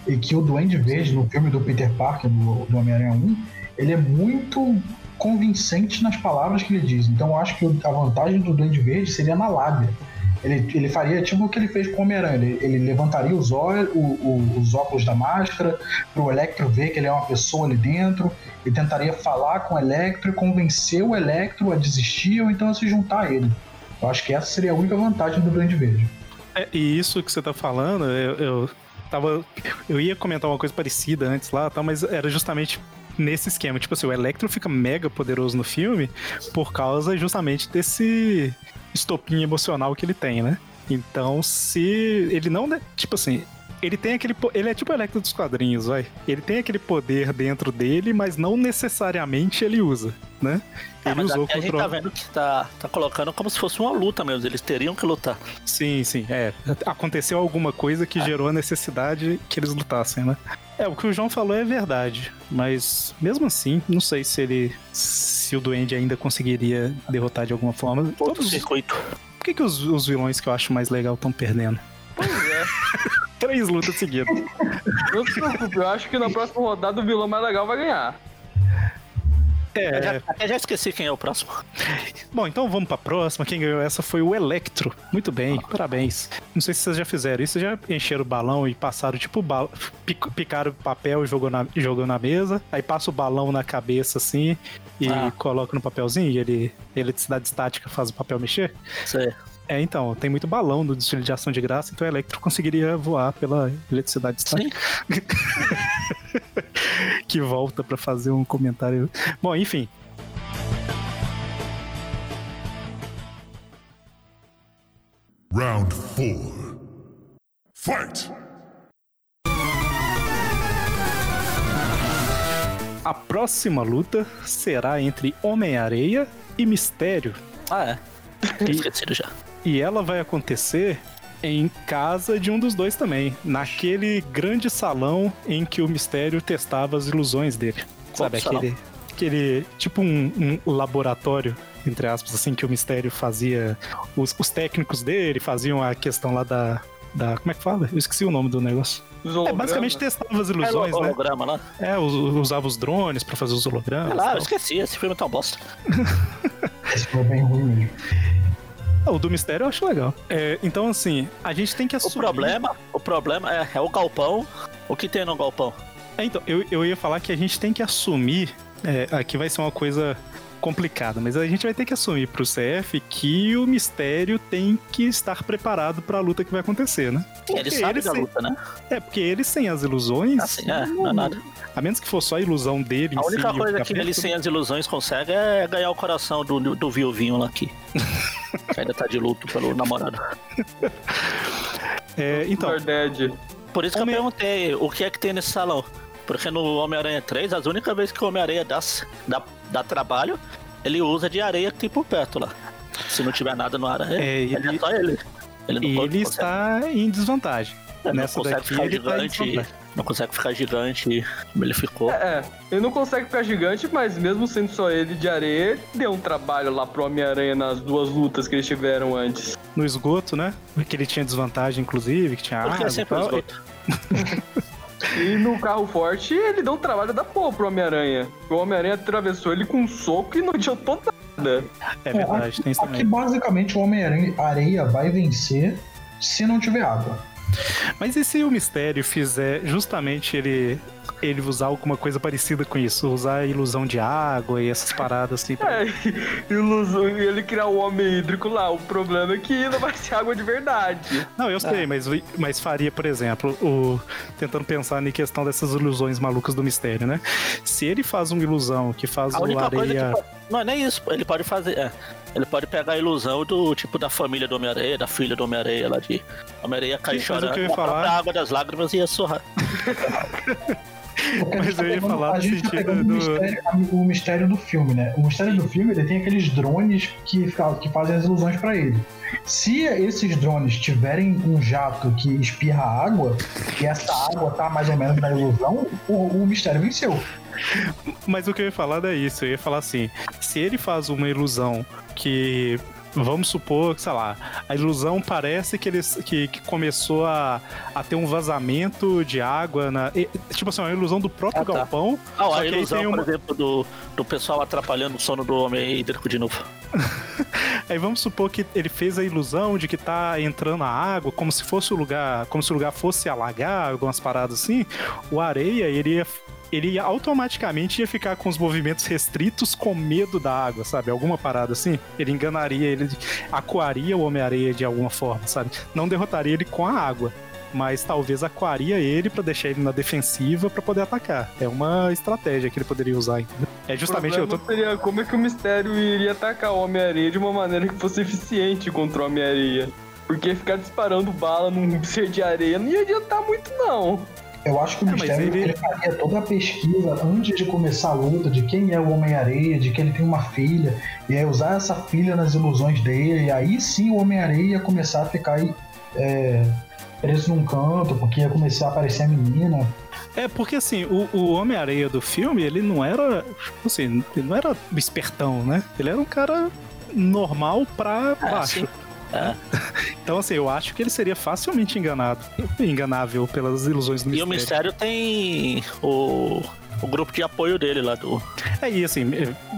E que o Duende Verde, no filme do Peter Parker, do, do Homem-Aranha 1, ele é muito convincente nas palavras que ele diz. Então eu acho que a vantagem do Duende Verde seria na lábia. Ele, ele faria tipo o que ele fez com o Homem-Aranha. Ele, ele levantaria os, o- o- os óculos da máscara para o Electro ver que ele é uma pessoa ali dentro e tentaria falar com o Electro e convencer o Electro a desistir ou então a se juntar a ele. Eu acho que essa seria a única vantagem do Duende Verde. É, e isso que você tá falando, eu, eu tava. Eu ia comentar uma coisa parecida antes lá, tá, mas era justamente nesse esquema. Tipo assim, o Electro fica mega poderoso no filme por causa justamente desse estopim emocional que ele tem, né? Então, se ele não. Tipo assim. Ele tem aquele. Ele é tipo o Electro dos quadrinhos, vai. Ele tem aquele poder dentro dele, mas não necessariamente ele usa, né? É, Ele usou aqui a gente contra o- tá vendo que tá, tá colocando como se fosse uma luta mesmo. Eles teriam que lutar. Sim, sim, é. Aconteceu alguma coisa que gerou a necessidade que eles lutassem, né? É, o que o João falou é verdade, mas mesmo assim, não sei se ele. se o Duende ainda conseguiria derrotar de alguma forma. Outro Todos, circuito. por que, que os, os vilões que eu acho mais legal estão perdendo? Pois é. Três lutas seguidas. Não se preocupe, eu acho que na próxima rodada o vilão mais legal vai ganhar. Eu É, já, até já esqueci quem é o próximo. bom, então vamos pra próxima. Quem ganhou essa foi o Electro. Muito bem, parabéns. Não sei se vocês já fizeram isso, já encheram o balão e passaram, tipo, ba- pic- picaram o papel e jogou na, jogou na mesa. Aí passa o balão na cabeça assim e Ah. coloca no papelzinho e ele, a eletricidade estática faz o papel mexer. Sei. É, então, tem muito balão no desfile de ação de graça, então o Electro conseguiria voar pela eletricidade Sim. que volta pra fazer um comentário. Bom, enfim. Round four. Fight! A próxima luta será entre Homem-Areia e Mistério. Ah, é. E- esquecido já. E ela vai acontecer em casa de um dos dois também, naquele grande salão em que o Mistério testava as ilusões dele. Qual Sabe, salão? aquele, aquele tipo um, um laboratório, entre aspas, assim, que o Mistério fazia. Os, os técnicos dele faziam a questão lá da. Da, como é que fala? Eu esqueci o nome do negócio. Os É, basicamente testava as É ilusões, o né? holograma lá. É, us- usava os drones pra fazer os hologramas. É lá, eu esqueci. Esse filme é tão bosta. Esse foi bem ruim mesmo. Ah, O do mistério eu acho legal. É, então, assim, a gente tem que O assumir. problema, o problema é, é o galpão. O que tem no galpão? É, então, eu, eu ia falar que a gente tem que assumir. é, aqui vai ser uma coisa complicada, mas a gente vai ter que assumir pro CF que o mistério tem que estar preparado pra luta que vai acontecer, né? Sim, ele Porque sabe da sem- luta, né? É, porque ele sem as ilusões. Assim, é, não é nada. A menos que for só a ilusão dele. em A si única o coisa que ele sem as ilusões consegue é ganhar o coração do, do viuvinho lá aqui. que ainda tá de luto pelo namorado. É, então, Verdade. Por isso que Homem- eu perguntei o que é que tem nesse salão. Porque no Homem-Aranha 3, as únicas vezes que o Homem-Aranha dá, dá, dá trabalho, ele usa de areia que tem por perto lá. Se não tiver nada no aranha, É, ele, ele- é só ele. Ele não ele consegue- está em desvantagem. não Nessa consegue daqui ficar ele tá em gigante. desvantagem. não consegue ficar gigante como ele ficou. É, ele não consegue ficar gigante, mas mesmo sendo só ele de areia, deu um trabalho lá pro Homem-Aranha nas duas lutas que eles tiveram antes. No esgoto, né? Que ele tinha desvantagem, inclusive, que tinha Porque água é e sempre o tal. esgoto. E no carro forte, ele deu um trabalho da porra pro Homem-Aranha. O Homem-Aranha atravessou ele com um soco e não adiantou nada. É verdade, tem isso Aqui basicamente o Homem-Areia vai vencer se não tiver água. Mas e se o mistério fizer justamente ele ele usar alguma coisa parecida com isso? Usar a ilusão de água e essas paradas assim. pra- É, ilusão, e ele criar o homem hídrico lá. O problema é que não vai ser água de verdade. Não, eu sei, mas, mas faria, por exemplo, o tentando pensar na questão dessas ilusões malucas do mistério, né? Se ele faz uma ilusão que faz A o areia. pode... Não é nem isso, ele pode fazer. é, ele pode pegar a ilusão do tipo da família do Homem-Areia, da filha do Homem-Areia lá de. Homem-Areia cair Sim, mas o chorando. falar- própria água das lágrimas ia sorrar. Mas gente tá eu ia pegando- falar no tá sentido do- o, mistério, o mistério do filme, né? O mistério do filme ele tem aqueles drones que, que fazem as ilusões pra ele. Se esses drones tiverem um jato que espirra água e essa água tá mais ou menos na ilusão, o, o mistério venceu. Mas o que eu ia falar é isso. Eu ia falar assim: se ele faz uma ilusão que. Vamos supor, sei lá, a ilusão parece que, eles, que, que começou a, a ter um vazamento de água na. e- Tipo assim, uma ilusão do próprio Ah, tá. galpão. Ah, só a que aí ilusão, tem por uma- exemplo, do, do pessoal atrapalhando o sono do homem hídrico de novo. Aí vamos supor que ele fez a ilusão de que tá entrando a água, como se fosse o lugar, como se o lugar fosse alagar, algumas paradas assim. O areia, ele ia, ele automaticamente ia ficar com os movimentos restritos com medo da água, sabe? Alguma parada assim. Ele enganaria, ele acuaria o Homem-Areia de alguma forma, sabe? Não derrotaria ele com a água. Mas talvez aquaria ele pra deixar ele na defensiva pra poder atacar. É uma estratégia que ele poderia usar. entendeu? É justamente eu tô. seria como é que o mistério iria atacar o Homem-Areia de uma maneira que fosse eficiente contra o Homem-Areia. Porque ficar disparando bala num ser de areia não ia adiantar muito, não. Eu acho que o É, mas mistério ele- ele... faria toda a pesquisa antes de começar a luta de quem é o Homem-Areia, de que ele tem uma filha, e aí usar essa filha nas ilusões dele, e aí sim o Homem-Areia ia começar a ficar aí, é, preso num canto, porque ia começar a aparecer a menina. É, porque assim, o, o Homem-Areia do filme, ele não era. tipo Assim, ele não era espertão, né? Ele era um cara normal pra Ah, baixo. É. Então, assim, eu acho que ele seria facilmente enganado. Enganável pelas ilusões do E o mistério. mistério tem o, o grupo de apoio dele lá do. É, e assim,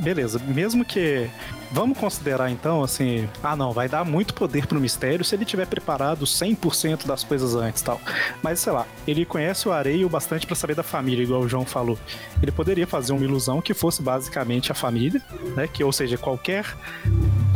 beleza. Mesmo que. Vamos considerar então, assim. Ah, não, vai dar muito poder pro mistério se ele tiver preparado 100% das coisas antes tal. Mas, sei lá, ele conhece o Areia o bastante pra saber da família, igual o João falou. Ele poderia fazer uma ilusão que fosse basicamente a família, né? Que, ou seja, qualquer.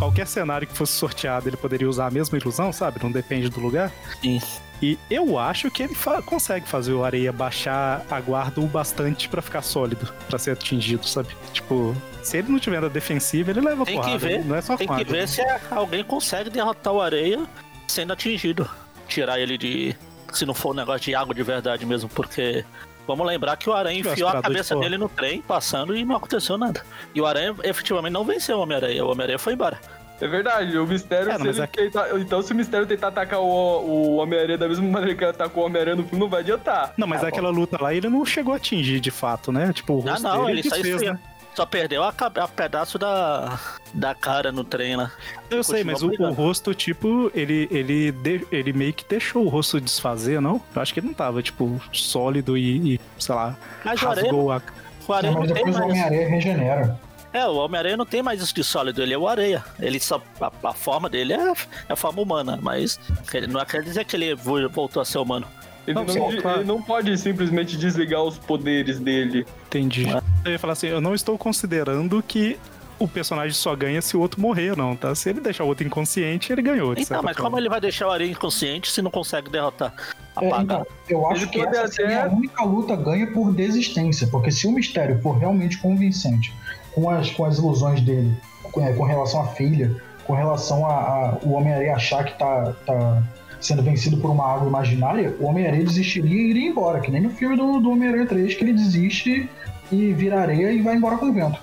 Qualquer cenário que fosse sorteado, ele poderia usar a mesma ilusão, sabe? Não depende do lugar. Sim. E eu acho que ele fa- consegue fazer o areia baixar a guarda o bastante pra ficar sólido, pra ser atingido, sabe? Tipo, se ele não tiver na defensiva, ele leva Tem porrada. que ver, não é só tem que ver se alguém consegue derrotar o areia sendo atingido. Tirar ele de. Se não for um negócio de água de verdade mesmo, porque. Vamos lembrar que o Aranha enfiou a de cabeça pó. dele no trem, passando e não aconteceu nada. E o Aranha efetivamente não venceu o Homem-Aranha. O Homem-Aranha foi embora. É verdade, o mistério. É, se é tentar- então, se o mistério tentar atacar o, o Homem-Aranha da mesma maneira que ele atacou o Homem-Aranha no filme, não vai adiantar. Não, mas Ah, aquela luta lá ele não chegou a atingir de fato, né? Tipo, o Ah, rosto não, dele ele só desfez, esfriou. né? Só perdeu a, a pedaço da, da cara no trem lá. Eu sei, mas o, o rosto, tipo, ele, ele, de- ele meio que deixou o rosto desfazer, não? Eu acho que ele não tava, tipo, sólido e, e, sei lá, Mas rasgou a. o mas não tem mais. Homem-Areia regenera. É, o Homem-Aranha não tem mais isso de sólido, ele é o areia. Ele só. A, a forma dele é, é a forma humana, mas ele não quer dizer que ele vo- voltou a ser humano. Ele Não, não, ele não pode simplesmente desligar os poderes dele. Entendi. Eu ia falar assim, eu não estou considerando que o personagem só ganha se o outro morrer, não, tá? Se ele deixar o outro inconsciente, ele ganhou. Então, mas forma. como ele vai deixar o areia inconsciente se não consegue derrotar? É, então, eu acho Ele que essa seria a única luta ganha por desistência, porque se o mistério for realmente convincente com as, com as ilusões dele, com, é, com relação à filha, com relação a, a- o Homem-Aranha achar que tá, tá sendo vencido por uma água imaginária, o Homem-Aranha desistiria e iria embora, que nem no filme do, do Homem-Aranha 3, que ele desiste e vira areia e vai embora com o vento.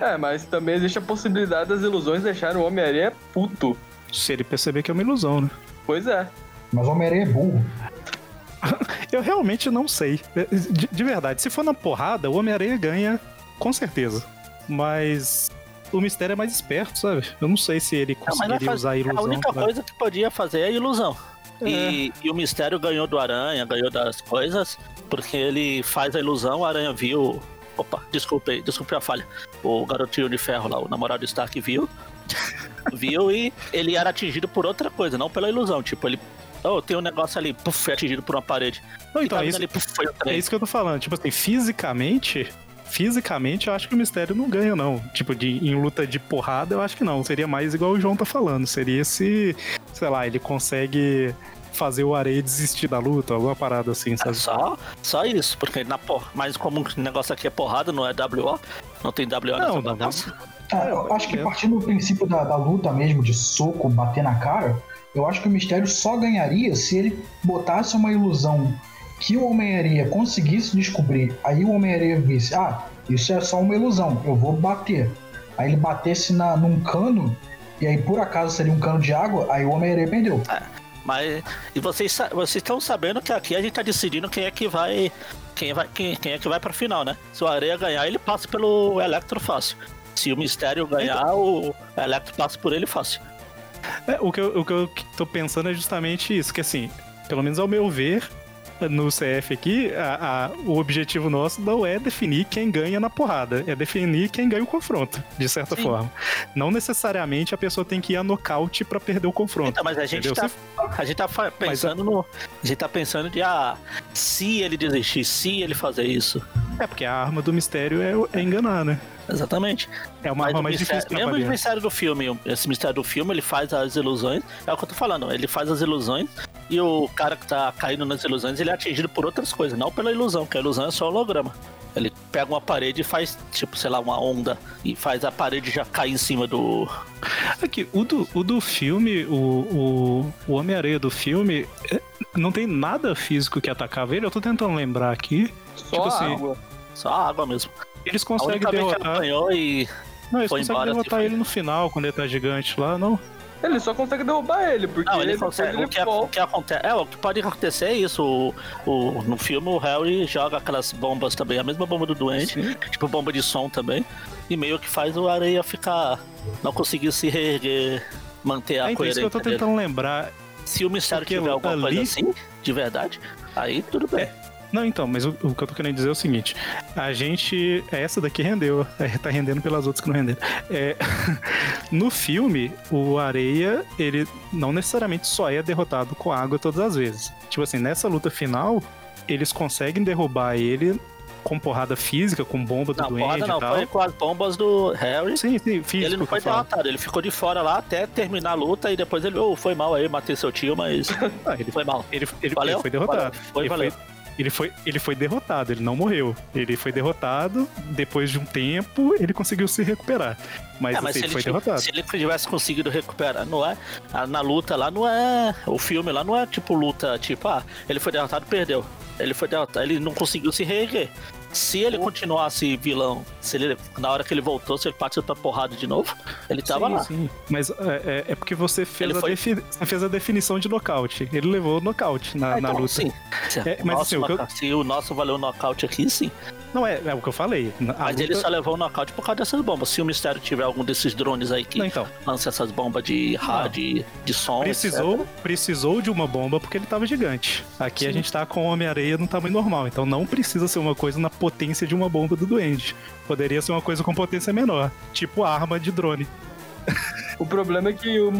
É, mas também existe a possibilidade das ilusões deixarem o Homem-Aranha puto. Se ele perceber que é uma ilusão, né? Pois é. Mas o Homem-Aranha é burro. Eu realmente não sei. De, de verdade, se for na porrada, o Homem-Aranha ganha, com certeza. Mas o mistério é mais esperto, sabe? Eu não sei se ele Não, vai conseguiria usar a ilusão. a única pra- coisa que podia fazer é a ilusão. E, e o mistério ganhou do Aranha, ganhou das coisas, porque ele faz a ilusão, o Aranha viu. Opa, desculpe aí, desculpe a falha. O garotinho de ferro lá, o namorado Stark viu. viu e ele era atingido por outra coisa, não pela ilusão. Tipo, ele. Oh, tem um negócio ali, puf, foi atingido por uma parede. Não, então, tá é isso, ali, puf, foi o é isso que eu tô falando. Tipo assim, fisicamente. Fisicamente, eu acho que o mistério não ganha, não. Tipo, de, em luta de porrada, eu acho que não. Seria mais igual o João tá falando. Seria se, sei lá, ele consegue fazer o areia desistir da luta, alguma parada assim, É sabe? só, só isso, porque na por... mais comum que o negócio aqui é porrada, não é WO. Não tem WO Não, nessa não, bagaça. Ah, eu acho que partindo do princípio da, da luta mesmo, de soco, bater na cara, eu acho que o mistério só ganharia se ele botasse uma ilusão que o Homem-Aranha conseguisse descobrir. Aí o Homem-Aranha visse, ah, isso é só uma ilusão, eu vou bater. Aí ele batesse na, num cano, e aí por acaso seria um cano de água, aí o Homem-Aranha perdeu. Mas. E vocês vocês estão sabendo que aqui a gente tá decidindo quem é que vai quem, vai, quem, quem é que vai pra final, né? Se o Areia ganhar, ele passa pelo Electro fácil. Se o Mistério ganhar, o Electro passa por ele fácil. É, o, que eu, o que eu tô pensando é justamente isso, que assim, pelo menos ao meu ver, no CF aqui, a- a- o objetivo nosso não é definir quem ganha na porrada, é definir quem ganha o confronto, de certa Sim. forma. Não necessariamente a pessoa tem que ir a nocaute pra perder o confronto. Então, mas a gente entendeu? tá, a gente tá pensando no. A gente tá pensando de, ah, se ele desistir, se ele fazer isso. É porque a arma do mistério é, é enganar, né? Exatamente. É uma Mas arma mais mistério- difícil Mesmo o mistério do filme, esse mistério do filme, ele faz as ilusões. É o que eu tô falando, ele faz as ilusões e o cara que tá caindo nas ilusões, ele é atingido por outras coisas, não pela ilusão, porque a ilusão é só holograma. Ele pega uma parede e faz, tipo, sei lá, uma onda e faz a parede já cair em cima do. Aqui, o do, o do filme, o, o, o Homem-Areia do filme, é, não tem nada físico que atacava ele. Eu tô tentando lembrar aqui. Só Tipo assim, água. Só água mesmo. Eles conseguem ele derrotar. e. Não, eles foi conseguem embora, derrotar ele no final, quando ele tá gigante lá, não? Ele só consegue derrubar ele, porque Não, ele depois consegue. ele O que, o que acontece. É, o que pode acontecer é isso. O, o- no filme, o Harry joga aquelas bombas também, a mesma bomba do doente, tipo bomba de som também. E meio que faz o areia ficar. Não conseguir se reerguer, manter a É, então isso que eu tô coerência dele. tentando lembrar. Se o mistério Porque tiver alguma coisa ali- assim, de verdade, aí tudo bem. Não, então, mas o, o que eu tô querendo dizer é o seguinte: a gente. Essa daqui rendeu, é, tá rendendo pelas outras que não renderam. É, no filme, o Areia, ele não necessariamente só é derrotado com água todas as vezes. Tipo assim, nessa luta final, eles conseguem derrubar ele com porrada física, com bomba do Não, duende porrada não, e tal. foi com as bombas do Harry. Sim, sim, físico. Ele não foi derrotado, ele ficou de fora lá até terminar a luta e depois ele, oh, foi mal aí, matei seu tio, mas Ah, ele, foi mal. ele, ele- ele foi derrotado. Valeu. Foi, ele, valeu. foi, ele, foi, ele foi derrotado, ele não morreu. Ele foi derrotado, depois de um tempo, ele conseguiu se recuperar. Mas, É, assim, mas se ele foi derrotado. se ele tivesse conseguido recuperar, não é? a- Na luta lá não é. O filme lá não é tipo luta, tipo, ah, ele foi derrotado perdeu. Ele foi derrotado, ele não conseguiu se reerguer. Se ele continuasse vilão, se ele, na hora que ele voltou, se ele partiu pra porrada de novo, ele tava sim, lá. sim. Mas é, é- é porque você fez, Ele a foi- você fez a definição de nocaute. Ele levou o nocaute na, Ah, na então, luta. Sim. É, mas nosso assim, eu- se o nosso valeu o nocaute aqui, sim. Não, é, é o que eu falei. A Mas luta- ele só levou o nocaute por causa dessas bombas. Se o mistério tiver algum desses drones aí que Não, então. lança essas bombas de rádio, de som. Precisou, etc. precisou de uma bomba porque ele tava gigante. Aqui a Sim. gente tá com o Homem-Areia no tamanho normal, então não precisa ser uma coisa na potência de uma bomba do Duende. Poderia ser uma coisa com potência menor, tipo arma de drone. O problema é que, o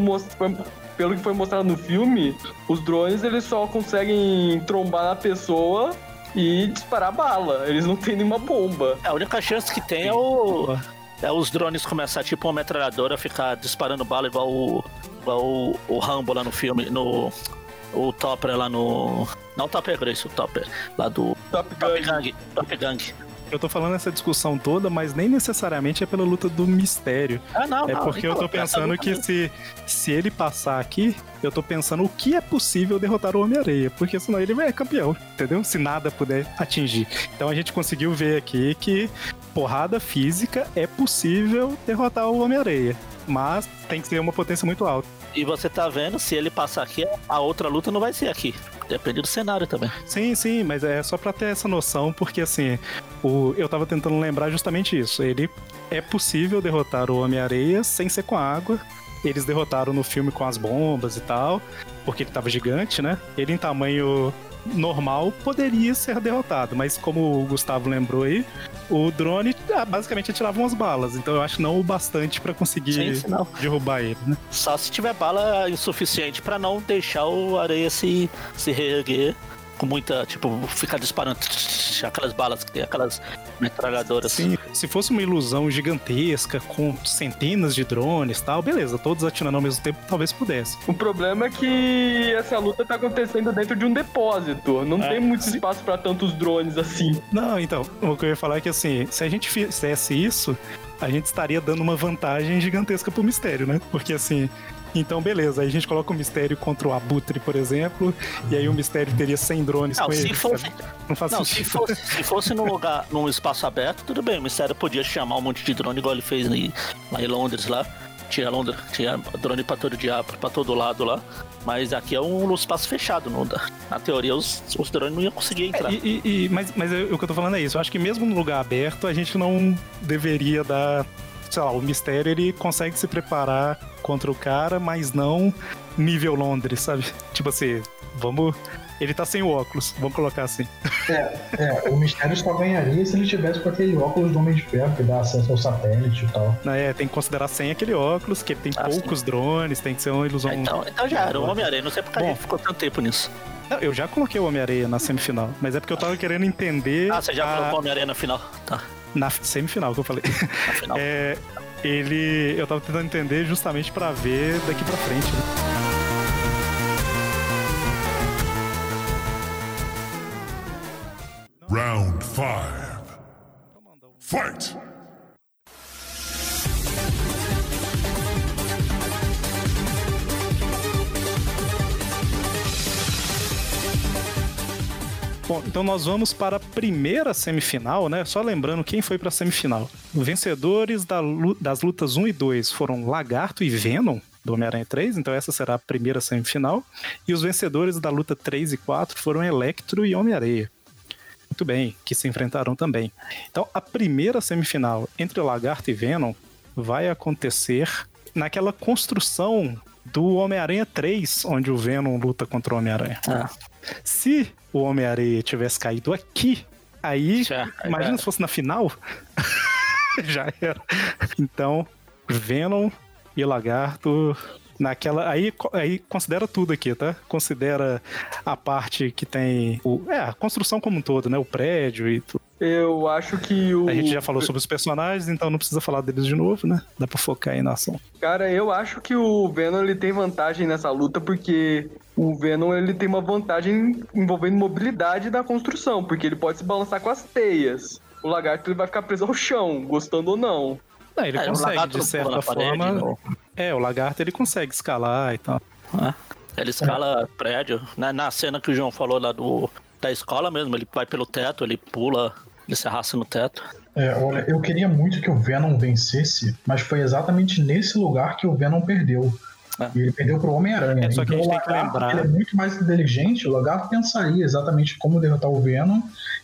pelo que foi mostrado no filme, os drones eles só conseguem trombar na pessoa e disparar bala. Eles não têm nenhuma bomba. A única chance que tem é o. É os drones começar tipo uma metralhadora, ficar disparando bala igual o. igual o, o Rambo lá no filme, no. O Topper lá no. Não o Topper Grace, o Topper. Lá do. Top Top. Gang. Top Gang. Eu tô falando essa discussão toda, mas nem necessariamente é pela luta do mistério. Ah, não, É não, porque eu então, tô essa pensando que mesmo. se, se ele passar aqui, eu tô pensando o que é possível derrotar o Homem-Areia. Porque senão ele é campeão, entendeu? Se nada puder atingir. Então a gente conseguiu ver aqui que porrada física é possível derrotar o Homem-Areia. Mas tem que ter uma potência muito alta. E você tá vendo, se ele passar aqui, a outra luta não vai ser aqui. Depende do cenário também. Sim, sim, mas é só pra ter essa noção, porque assim, o, eu tava tentando lembrar justamente isso. Ele é possível derrotar o Homem-Areia sem ser com água. Eles derrotaram no filme com as bombas e tal, porque ele tava gigante, né? Ele em tamanho normal poderia ser derrotado, mas como o Gustavo lembrou aí, o drone ah, basicamente atirava umas balas, então eu acho não o bastante pra conseguir Sim, derrubar ele, né? Só se tiver bala insuficiente pra não deixar o areia se, se reerguer com muita, tipo, ficar disparando aquelas balas que tem, aquelas metralhadoras. Sim, se fosse uma ilusão gigantesca com centenas de drones e tal, beleza, todos atirando ao mesmo tempo, talvez pudesse. O problema é que essa luta tá acontecendo dentro de um depósito. Não É, tem muito espaço pra tantos drones assim. Não, então, o que eu ia falar é que assim, se a gente fizesse isso, a gente estaria dando uma vantagem gigantesca pro mistério, né? Porque assim. Então, beleza, aí a gente coloca o mistério contra o Abutre, por exemplo, e aí o mistério teria 100 drones Não, com se ele. fosse? Não faz não, se sentido. fosse, se fosse num lugar, num espaço aberto, tudo bem, o mistério podia chamar um monte de drone igual ele fez lá em Londres lá. tinha Londres, tinha drone pra todo dia, pra todo lado lá. Mas aqui é um espaço fechado, não dá. Na teoria, os, os drones não iam conseguir entrar. É, E, e- mas mas eu- o que eu tô falando é isso. Eu acho que mesmo no lugar aberto, a gente não deveria dar. Sei lá, o mistério ele consegue se preparar contra o cara, mas não nível Londres, sabe? Tipo assim, vamos. Ele tá sem o óculos, vamos colocar assim. É, o mistério só ganharia se ele tivesse com aquele óculos do Homem de Ferro que dá acesso ao satélite e tal. É, tem que considerar sem aquele óculos, que ele tem Ah, poucos drones, tem que ser uma ilusão. Então, então já era, o Homem-Aranha. Não sei porque a Bom. gente ficou tanto tempo nisso. Não, eu já coloquei o Homem-Areia na semifinal, mas é porque eu tava querendo entender. Ah, você já a- colocou o Homem-Aranha na final. Tá, Na semifinal que eu falei. na final. É, ele. Eu tava tentando entender justamente pra ver daqui pra frente. né? Round five. Fight! Bom, então nós vamos para a primeira semifinal, né? Só lembrando quem foi pra semifinal. Vencedores da das lutas 1 e 2 foram Lagarto e Venom, do Homem-Aranha 3, então essa será a primeira semifinal. E os vencedores da luta 3 e 4 foram Electro e Homem-Areia. Muito bem, que se enfrentaram também. Então, a primeira semifinal entre Lagarto e Venom vai acontecer naquela construção do Homem-Aranha 3, onde o Venom luta contra o Homem-Aranha. Ah, Se o Homem-Areia tivesse caído aqui, aí, Já, imagina já. se fosse na final, já era. Então, Venom e Lagarto naquela aí aí considera tudo aqui, tá? Considera a parte que tem o é, a construção como um todo, né? O prédio e tudo. Eu acho que o. A gente já falou sobre os personagens, então não precisa falar deles de novo, né? Dá pra focar aí na ação. Cara, eu acho que o Venom ele tem vantagem nessa luta porque o Venom ele tem uma vantagem envolvendo mobilidade da construção, porque ele pode se balançar com as teias. O lagarto ele vai ficar preso ao chão, gostando ou não. Não, ele É, consegue de certa na parede, forma. não. É, o lagarto ele consegue escalar e tal. Ah, Ele escala prédio. Na, na cena que o João falou lá do, da escola mesmo, ele vai pelo teto, ele pula, ele se arrasta no teto. É, olha, eu queria muito que o Venom vencesse, mas foi exatamente nesse lugar que o Venom perdeu. É. E ele perdeu pro Homem-Aranha. É, só que a Então, gente o tem que Lagarto, lembrar- Ele é muito mais inteligente, o Lagarto pensaria exatamente como derrotar o Venom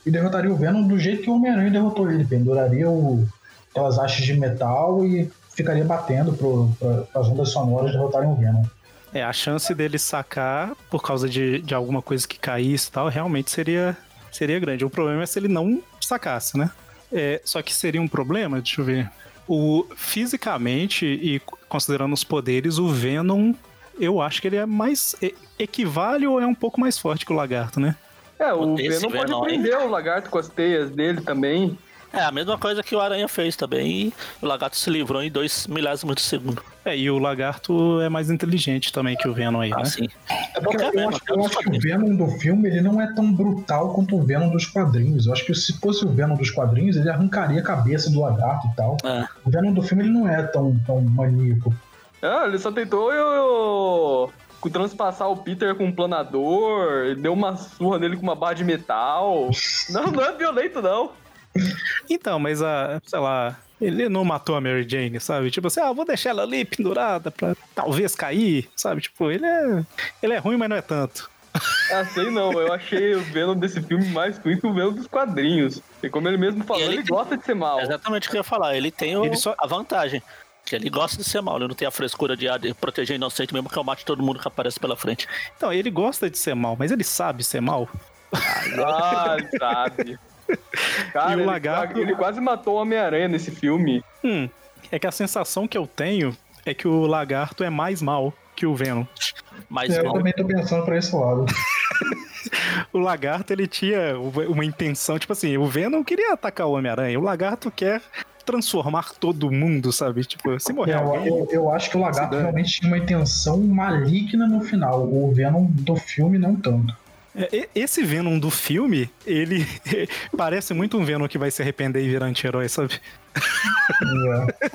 e derrotaria o Venom do jeito que o Homem-Aranha derrotou ele. Penduraria o, aquelas hastes de metal e ficaria batendo para as ondas sonoras derrotarem o Venom. É, a chance dele sacar por causa de, de alguma coisa que caísse e tal, realmente seria, seria grande. O problema é se ele não sacasse, né? É, só que seria um problema, deixa eu ver. O, fisicamente e considerando os poderes, o Venom, eu acho que ele é mais. equivale ou é um pouco mais forte que o Lagarto, né? É, o Venom pode aí- prender o lagarto com as teias dele também. É a mesma coisa que o Aranha fez também. E o lagarto se livrou em dois milésimos de segundo. É, e o Lagarto é mais inteligente também que o Venom aí, né? Assim. É porque Qualquer eu, Venom, acho, eu acho que o. Venom do filme ele não é tão brutal quanto o Venom dos quadrinhos. Eu acho que se fosse o Venom dos quadrinhos, ele arrancaria a cabeça do lagarto e tal. É. O Venom do filme ele não é tão, tão maníaco. Ah, ele só tentou eu, eu, transpassar o Peter com um planador, deu uma surra nele com uma barra de metal. Não, não é violento, não. Então, mas a, sei lá, ele não matou a Mary Jane, sabe? Tipo assim, ah, vou deixar ela ali pendurada pra talvez cair, sabe? Tipo, ele é, ele é ruim, mas não é tanto. Ah, sei não, eu achei o Venom desse filme mais ruim que o Venom dos quadrinhos. E como ele mesmo falou, ele ele, tem- gosta de ser mal. É exatamente o que eu ia falar. Ele tem o- Ele só- a vantagem. Que ele gosta de ser mal, ele não tem a frescura de, ah, de proteger inocente mesmo que eu mate todo mundo que aparece pela frente. Então, ele gosta de ser mal, mas ele sabe ser mal. Ah, ele sabe. Cara, E o ele, lagarto- ele quase matou o Homem-Aranha nesse filme. Hum, é que a sensação que eu tenho é que o lagarto é mais mal que o Venom. Mas É, eu não, também tô pensando pra esse lado. O lagarto, ele tinha uma intenção, tipo assim, o Venom queria atacar o Homem-Aranha, o lagarto quer transformar todo mundo, sabe? Tipo, se morrer É, Eu, alguém... eu, eu acho que o lagarto realmente tinha uma intenção maligna no final. O Venom do filme não tanto. É, Esse Venom do filme, ele parece muito um Venom que vai se arrepender e virar anti-herói, sabe? É.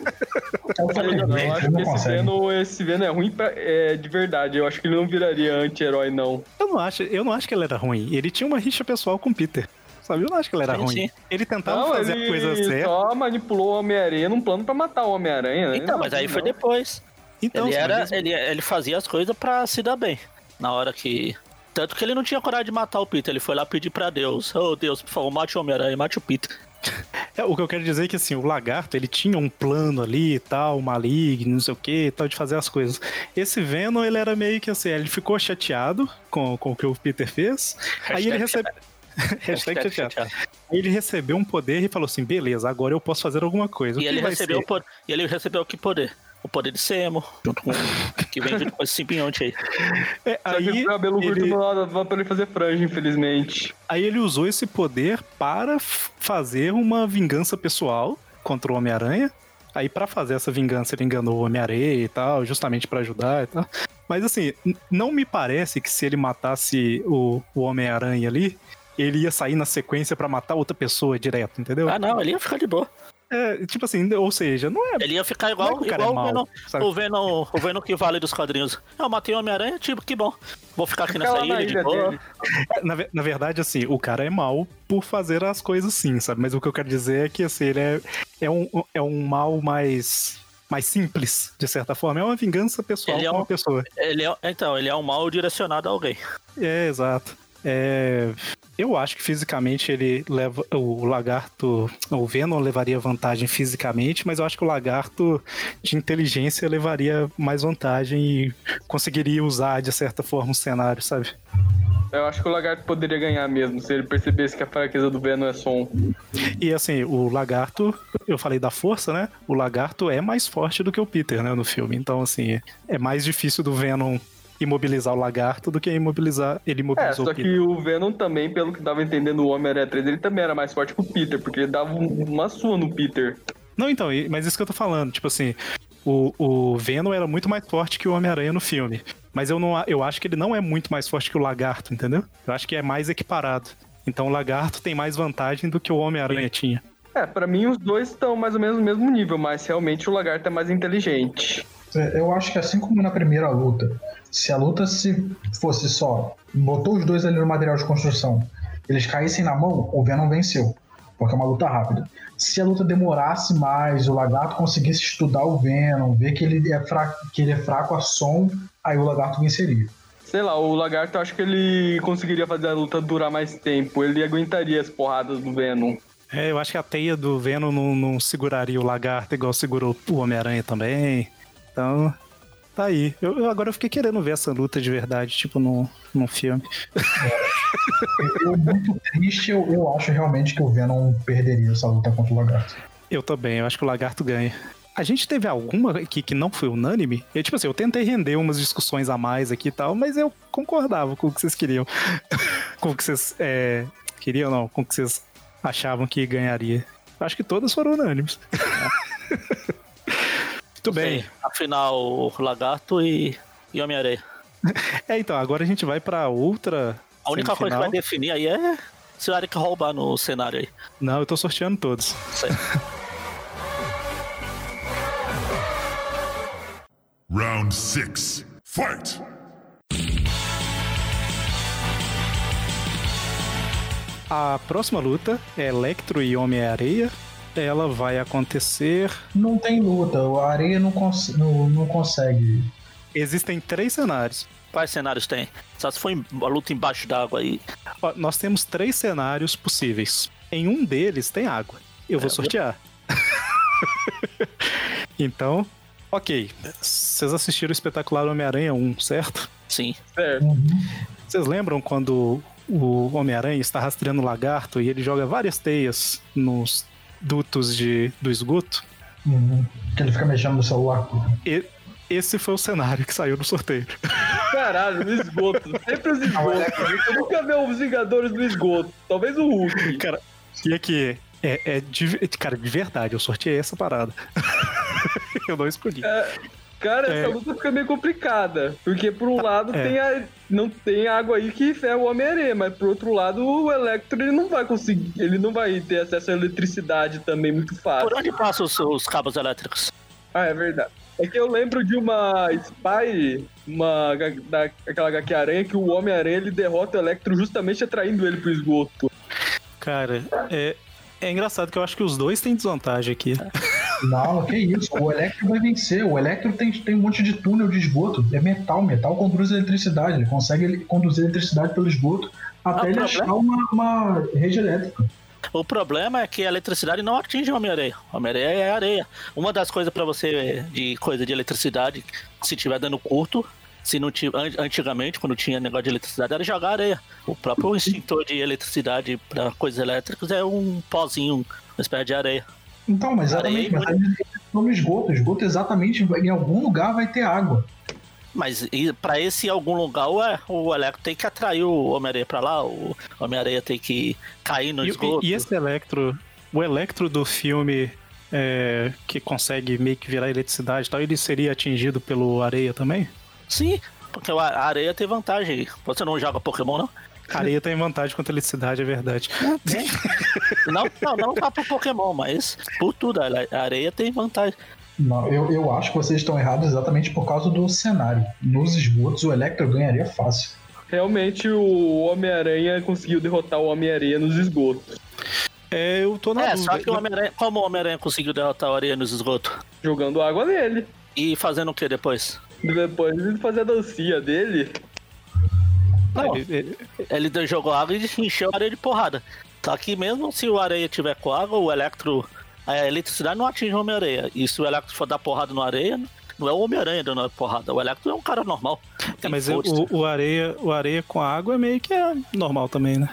Eu, Superman, eu ele acho que não esse. Venom, esse Venom é ruim pra- é, de verdade. Eu acho que ele não viraria anti-herói, não. Eu não acho, eu não acho que ele era ruim. Ele tinha uma rixa pessoal com o Peter. sabe? Eu não acho que ele era Sim, ruim. sim. Ele tentava Não, fazer a coisa ele certa. só manipulou o Homem-Aranha num plano pra matar o Homem-Aranha. né? Então, Não, mas aí foi não. depois. Então, ele, era, ele, ele fazia as coisas pra se dar bem. Na hora que. Tanto que ele não tinha coragem de matar o Peter. Ele foi lá pedir pra Deus: Ô Deus, por favor, mate o Homem-Aranha, mate o Peter. É, o que eu quero dizer é que assim, o lagarto ele tinha um plano ali e tal, maligno, não sei o que, e tal, de fazer as coisas. Esse Venom, ele era meio que assim, ele ficou chateado com, com o que o Peter fez. aí ele recebeu. Hashtag chateado. Aí ele recebeu um poder e falou assim: beleza, agora eu posso fazer alguma coisa. O E que ele vai recebeu, ser? o poder, e ele recebeu que poder? O poder de Semo, junto com. que vem junto com esse simbionte aí. É, Só que aí, o cabelo curto ele, não dava pra ele fazer franja, infelizmente. aí ele usou esse poder para fazer uma vingança pessoal contra o Homem-Aranha. Aí pra fazer essa vingança ele enganou o Homem-Aranha e tal, justamente pra ajudar e tal. Mas assim, não me parece que se ele matasse o, o Homem-Aranha ali, ele ia sair na sequência pra matar outra pessoa direto, entendeu? Ah, não, ele ia ficar de boa. É, tipo assim, ou seja, não é. Ele ia ficar é igual, que o cara igual é mau, o, Venom, sabe? o, Venom, o Venom que vale dos quadrinhos. Eu matei o Homem-Aranha, tipo, que bom. Vou ficar aqui nessa na ilha de ilha boa. É, Na, na verdade, assim, o cara é mal por fazer as coisas sim, sabe? Mas o que eu quero dizer é que, assim, ele é, é, um, é um mal mais, mais simples, de certa forma. É uma vingança pessoal Ele é com um- uma pessoa. Ele é, então, ele é um mal direcionado a alguém. É, exato. É, eu acho que fisicamente ele leva. O lagarto. O Venom levaria vantagem fisicamente, mas eu acho que o lagarto de inteligência levaria mais vantagem e conseguiria usar de certa forma o cenário, sabe? Eu acho que o Lagarto poderia ganhar mesmo, se ele percebesse que a fraqueza do Venom é som. E assim, o lagarto, eu falei da força, né? O lagarto é mais forte do que o Peter, né, no filme. Então, assim, é mais difícil do Venom imobilizar o lagarto do que imobilizar ele É, imobilizou só o Peter. que o Venom também, pelo que tava entendendo o Homem-Aranha 3, ele também era mais forte que o Peter, porque ele dava um- uma sua no Peter. Não, então, mas isso que eu tô falando, tipo assim, o, o Venom era muito mais forte que o Homem-Aranha no filme. Mas eu, não, eu acho que ele não é muito mais forte que o lagarto, entendeu? Eu acho que é mais equiparado. Então o lagarto tem mais vantagem do que o Homem-Aranha tinha. É, pra mim os dois estão mais ou menos no mesmo nível, mas realmente o Lagarto é mais inteligente. É, Eu acho que assim como na primeira luta, se a luta se fosse só, botou os dois ali no material de construção, eles caíssem na mão, o Venom venceu, porque é uma luta rápida. Se a luta demorasse mais, o lagarto conseguisse estudar o Venom, ver que ele é fraco, que ele é fraco a som, aí o lagarto venceria. Sei lá, o Lagarto eu acho que ele conseguiria fazer a luta durar mais tempo, ele aguentaria as porradas do Venom. É, eu acho que a teia do Venom não, não seguraria o lagarto igual segurou o Homem-Aranha também. Então, tá aí. Eu, eu- agora eu fiquei querendo ver essa luta de verdade, tipo, num, num filme. Eu, muito triste, eu, eu acho realmente que o Venom perderia essa luta contra o lagarto. Eu também, eu acho que o lagarto ganha. A gente teve alguma aqui que não foi unânime? Eu, tipo assim, eu tentei render umas discussões a mais aqui e tal, mas eu concordava com o que vocês queriam. com o que vocês é, queriam, não, com o que vocês achavam que ganharia. Acho que todas foram unânimes. Muito bem. Sim, Afinal, Lagarto e, e Homem-Aranha. É, então, agora a gente vai pra outra. A única coisa que semifinal. vai definir aí é se o Eric roubar no cenário aí. Não, eu tô sorteando todos. Round six. Fight! A próxima luta é Electro e Homem-Areia. Ela vai acontecer. Não tem luta, a areia não, cons não, não consegue. Existem três cenários. Quais cenários tem? Só se for a luta embaixo d'água aí. Ó, nós temos três cenários possíveis. Em um deles tem água. Eu vou É, sortear. então, ok. Vocês assistiram o espetacular Homem-Aranha 1, certo? Sim. Certo. Vocês lembram quando o Homem-Aranha está rastreando o lagarto e ele joga várias teias nos dutos de, do esgoto? Uhum. Que ele fica mexendo no celular. E- esse foi o cenário que saiu no sorteio. Caralho, no esgoto. Sempre os esgotos. Eu nunca vi os Vingadores no esgoto. Talvez o Hulk. Cara, e aqui, é, é de, cara, de verdade, eu sorteei essa parada. eu não escolhi. Cara, É. essa luta fica meio complicada. Porque por um lado É. tem a, não tem água aí que ferra o Homem-Aranha, mas por outro lado o Electro ele não vai conseguir. Ele não vai ter acesso à eletricidade também muito fácil. Por onde passam os, os cabos elétricos? Ah, é verdade. É que eu lembro de uma Spy, uma da, aquela HQ Aranha, que o Homem-Aranha ele derrota o Electro justamente atraindo ele pro esgoto. Cara, é, é engraçado que eu acho que os dois têm desvantagem aqui. Não, que isso. O Electro vai vencer. O Electro tem, tem um monte de túnel de esgoto. É metal. Metal conduz eletricidade. Ele consegue conduzir eletricidade pelo esgoto até Ah, ele achar uma, uma rede elétrica. O problema é que a eletricidade não atinge o Homem-Areia. O Homem-Areia é areia. Uma das coisas pra você, de coisa de eletricidade, se tiver dando curto, se não antigamente, quando tinha negócio de eletricidade, era jogar areia. O próprio extintor de eletricidade pra coisas elétricas é um pozinho, uma espécie de areia. Então, mas exatamente. Areia Mas estão no esgoto. O esgoto exatamente em algum lugar vai ter água. Mas e pra esse em algum lugar, o, o Electro tem que atrair o Homem-Areia pra lá, o Homem-Areia tem que cair no E, esgoto. e- esse Electro, o Electro do filme é, que consegue meio que virar eletricidade e tal, ele seria atingido pelo areia também? Sim, porque a areia tem vantagem. Você não joga Pokémon, não? Areia tem vantagem contra a eletricidade, é verdade. Não, não, não só pro Pokémon, mas por tudo. A areia tem vantagem. Não, eu, eu acho que vocês estão errados exatamente por causa do cenário. Nos esgotos, o Electro ganharia fácil. Realmente o Homem-Aranha conseguiu derrotar o Homem-Areia nos esgotos. É, eu tô na É, dúvida. só que o Homem-Aranha. Como o Homem-Aranha conseguiu derrotar a areia nos esgotos? Jogando água nele. E fazendo o que depois? Depois ele fazer a dancinha dele. Não, Ele- ele jogou água e encheu a areia de porrada. Só que mesmo se o areia tiver com água, o Electro. A eletricidade não atinge o Homem-Areia. E se o Electro for dar porrada no areia, não é o Homem-Aranha dando porrada. O Electro é um cara normal. É, mas o, o areia, o areia com água é meio que é normal também, né?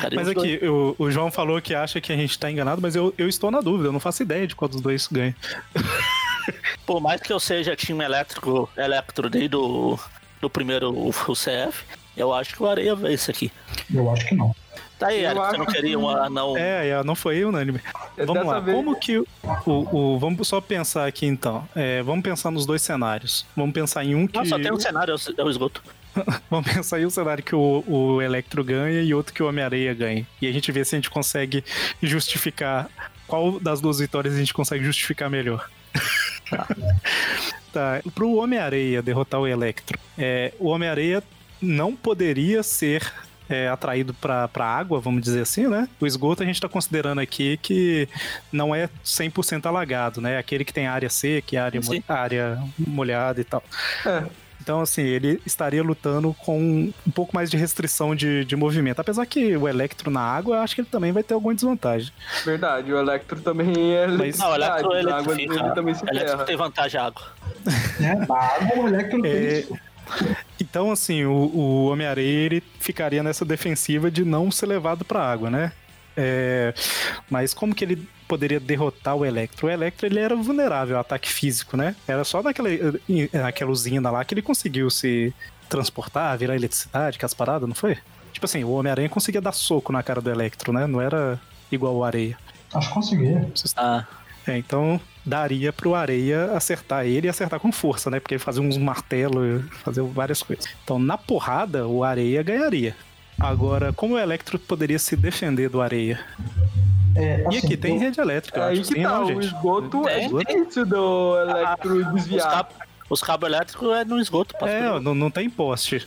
Cara, Mas dois- aqui, o, o João falou que acha que a gente tá enganado, mas eu, eu estou na dúvida, eu não faço ideia de qual dos dois ganha. Por mais que eu seja time elétrico, elétrico desde o do primeiro o, o CF, eu acho que o Areia vence aqui. Eu acho que não. Tá aí, Eu Eric, você não queria que- um anão. É, é, não foi unânime. Vamos dessa lá, vez- como que o, o- Vamos só pensar aqui então. É, vamos pensar nos dois cenários. Vamos pensar em um que. Não, só tem um cenário, é o- esgoto. Vamos pensar em um cenário que o, o Electro ganha e outro que o Homem-Areia ganha. E a gente vê se a gente consegue justificar qual das duas vitórias a gente consegue justificar melhor. tá, pro Homem-Areia derrotar o Electro, é, o Homem-Areia não poderia ser é, atraído pra, pra água, vamos dizer assim, né? O esgoto a gente tá considerando aqui que não é 100% alagado, né? Aquele que tem área seca e área, Sim. área molhada e tal. É. Então, assim, ele estaria lutando com um pouco mais de restrição de, de movimento. Apesar que o Electro na água, eu acho que ele também vai ter alguma desvantagem. Verdade, o Electro também é Mas- Não, o Electro a água dele também se O Electro tem vantagem a água. É, na água o Electro tem É, isso. Então, assim, o, o Homem-Areia ele ficaria nessa defensiva de não ser levado pra água, né? É, mas como que ele poderia derrotar o Electro? O Electro ele era vulnerável ao ataque físico, né? Era só naquela, naquela usina lá que ele conseguiu se transportar, virar eletricidade, que as paradas, não foi? Tipo assim, o Homem-Aranha conseguia dar soco na cara do Electro, né? Não era igual o Areia. Acho que consegui. Ah, É, então daria pro Areia acertar ele e acertar com força, né? Porque ele fazia uns martelos, fazia várias coisas. Então, na porrada, o Areia ganharia. Agora, como o Electro poderia se defender do Areia? É, E assim, aqui tem rede elétrica, eu Aí acho que sim, tá, não, o gente. esgoto é Tem. difícil do Electro cabos os cabos elétricos é no esgoto. É, não, não tem poste.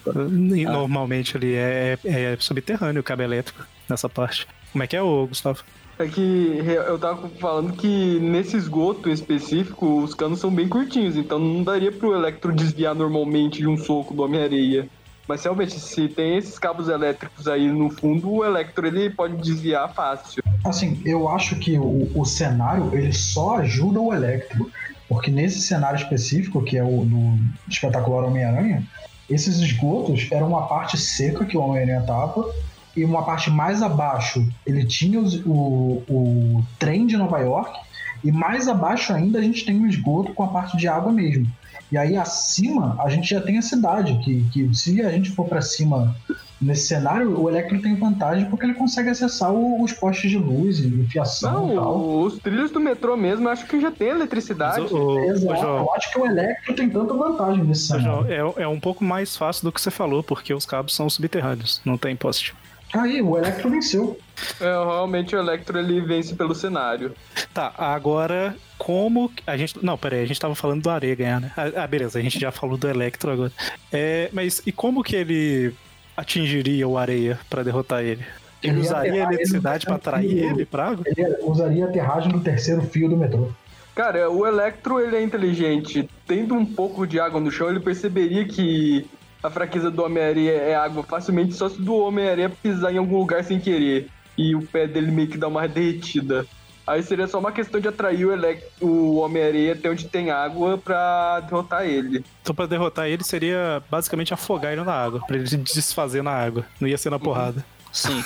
E Normalmente ali é, é subterrâneo o cabo elétrico nessa parte. Como é que é, ô, Gustavo? É que eu tava falando que nesse esgoto específico, os canos são bem curtinhos, então não daria pro Electro desviar normalmente de um soco do Homem-Areia. Mas realmente, se tem esses cabos elétricos aí no fundo, o Electro ele pode desviar fácil. Assim, eu acho que o, o cenário ele só ajuda o Electro. Porque nesse cenário específico, que é o do espetacular Homem-Aranha, esses esgotos eram uma parte seca que o Homem-Aranha tava, e uma parte mais abaixo ele tinha os- o, o trem de Nova York, e mais abaixo ainda a gente tem um esgoto com a parte de água mesmo. E aí acima a gente já tem a cidade, que, que se a gente for pra cima nesse cenário, o Electro tem vantagem porque ele consegue acessar o- os postes de luz e fiação e Não, tal. o- os trilhos do metrô mesmo, eu acho que já tem eletricidade. Mas, ô, Exato, João, eu acho que o Electro tem tanta vantagem nesse cenário. João, é, é um pouco mais fácil do que você falou, porque os cabos são subterrâneos, não tem poste. Aí, o Electro venceu. É, realmente o Electro ele vence pelo cenário. Tá, agora, como a gente. Não, peraí, a gente tava falando do Areia ganhar, né? Ah, ah, beleza, a gente já falou do Electro agora. É, mas e como que ele atingiria o Areia pra derrotar ele? Ele ia usaria a ele eletricidade pra atrair ele pra água? Ele usaria a aterragem do terceiro fio do metrô. Cara, o Electro, ele é inteligente. Tendo um pouco de água no chão, ele perceberia que a fraqueza do Homem-Aranha é água facilmente só se do Homem-Aranha pisar em algum lugar sem querer. E o pé dele meio que dá uma derretida. Aí seria só uma questão de atrair o, Elec- o Homem-Aranha até onde tem água pra derrotar ele. Então pra derrotar ele seria basicamente afogar ele na água, pra ele desfazer na água. Não ia ser na porrada. Sim.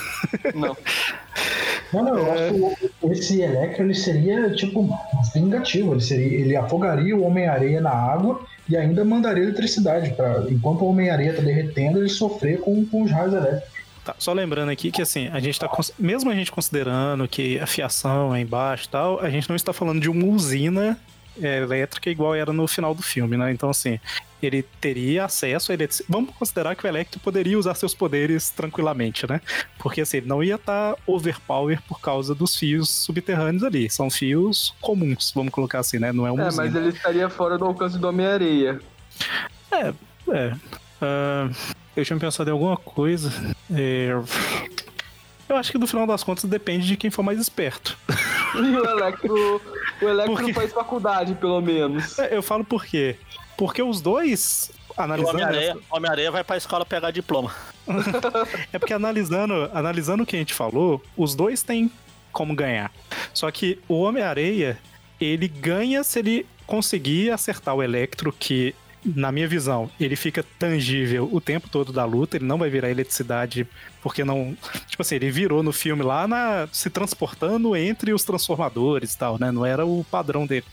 Não. Não, não, É. eu acho que esse Electro ele seria, tipo, vingativo. Ele, seria, ele afogaria o Homem-Areia na água e ainda mandaria eletricidade. Pra, enquanto o Homem-Areia tá derretendo, ele sofrer com, com os raios elétricos. Tá, só lembrando aqui que assim, a gente tá. Mesmo a gente considerando que a fiação é embaixo e tal, a gente não está falando de uma usina elétrica igual era no final do filme, né? Então, assim, ele teria acesso a eletricidade. Vamos considerar que o Electro poderia usar seus poderes tranquilamente, né? Porque assim, ele não ia estar overpower por causa dos fios subterrâneos ali. São fios comuns, vamos colocar assim, né? Não é uma É, mas ele estaria fora do alcance do Homem-Areia. É. ah, eu tinha pensado em alguma coisa. É, Eu acho que no final das contas depende de quem for mais esperto. E o Electro. O Electro Por quê? faz faculdade, pelo menos. É, Eu falo por quê? Porque os dois, O analisando. Homem-Aranha Homem vai pra escola pegar diploma. É porque analisando, analisando o que a gente falou, os dois têm como ganhar. Só que o Homem-Areia, ele ganha se ele conseguir acertar o Electro, que, na minha visão, ele fica tangível o tempo todo da luta, ele não vai virar eletricidade, porque não. Tipo assim, ele virou no filme lá na, se transportando entre os transformadores e tal, né? Não era o padrão dele.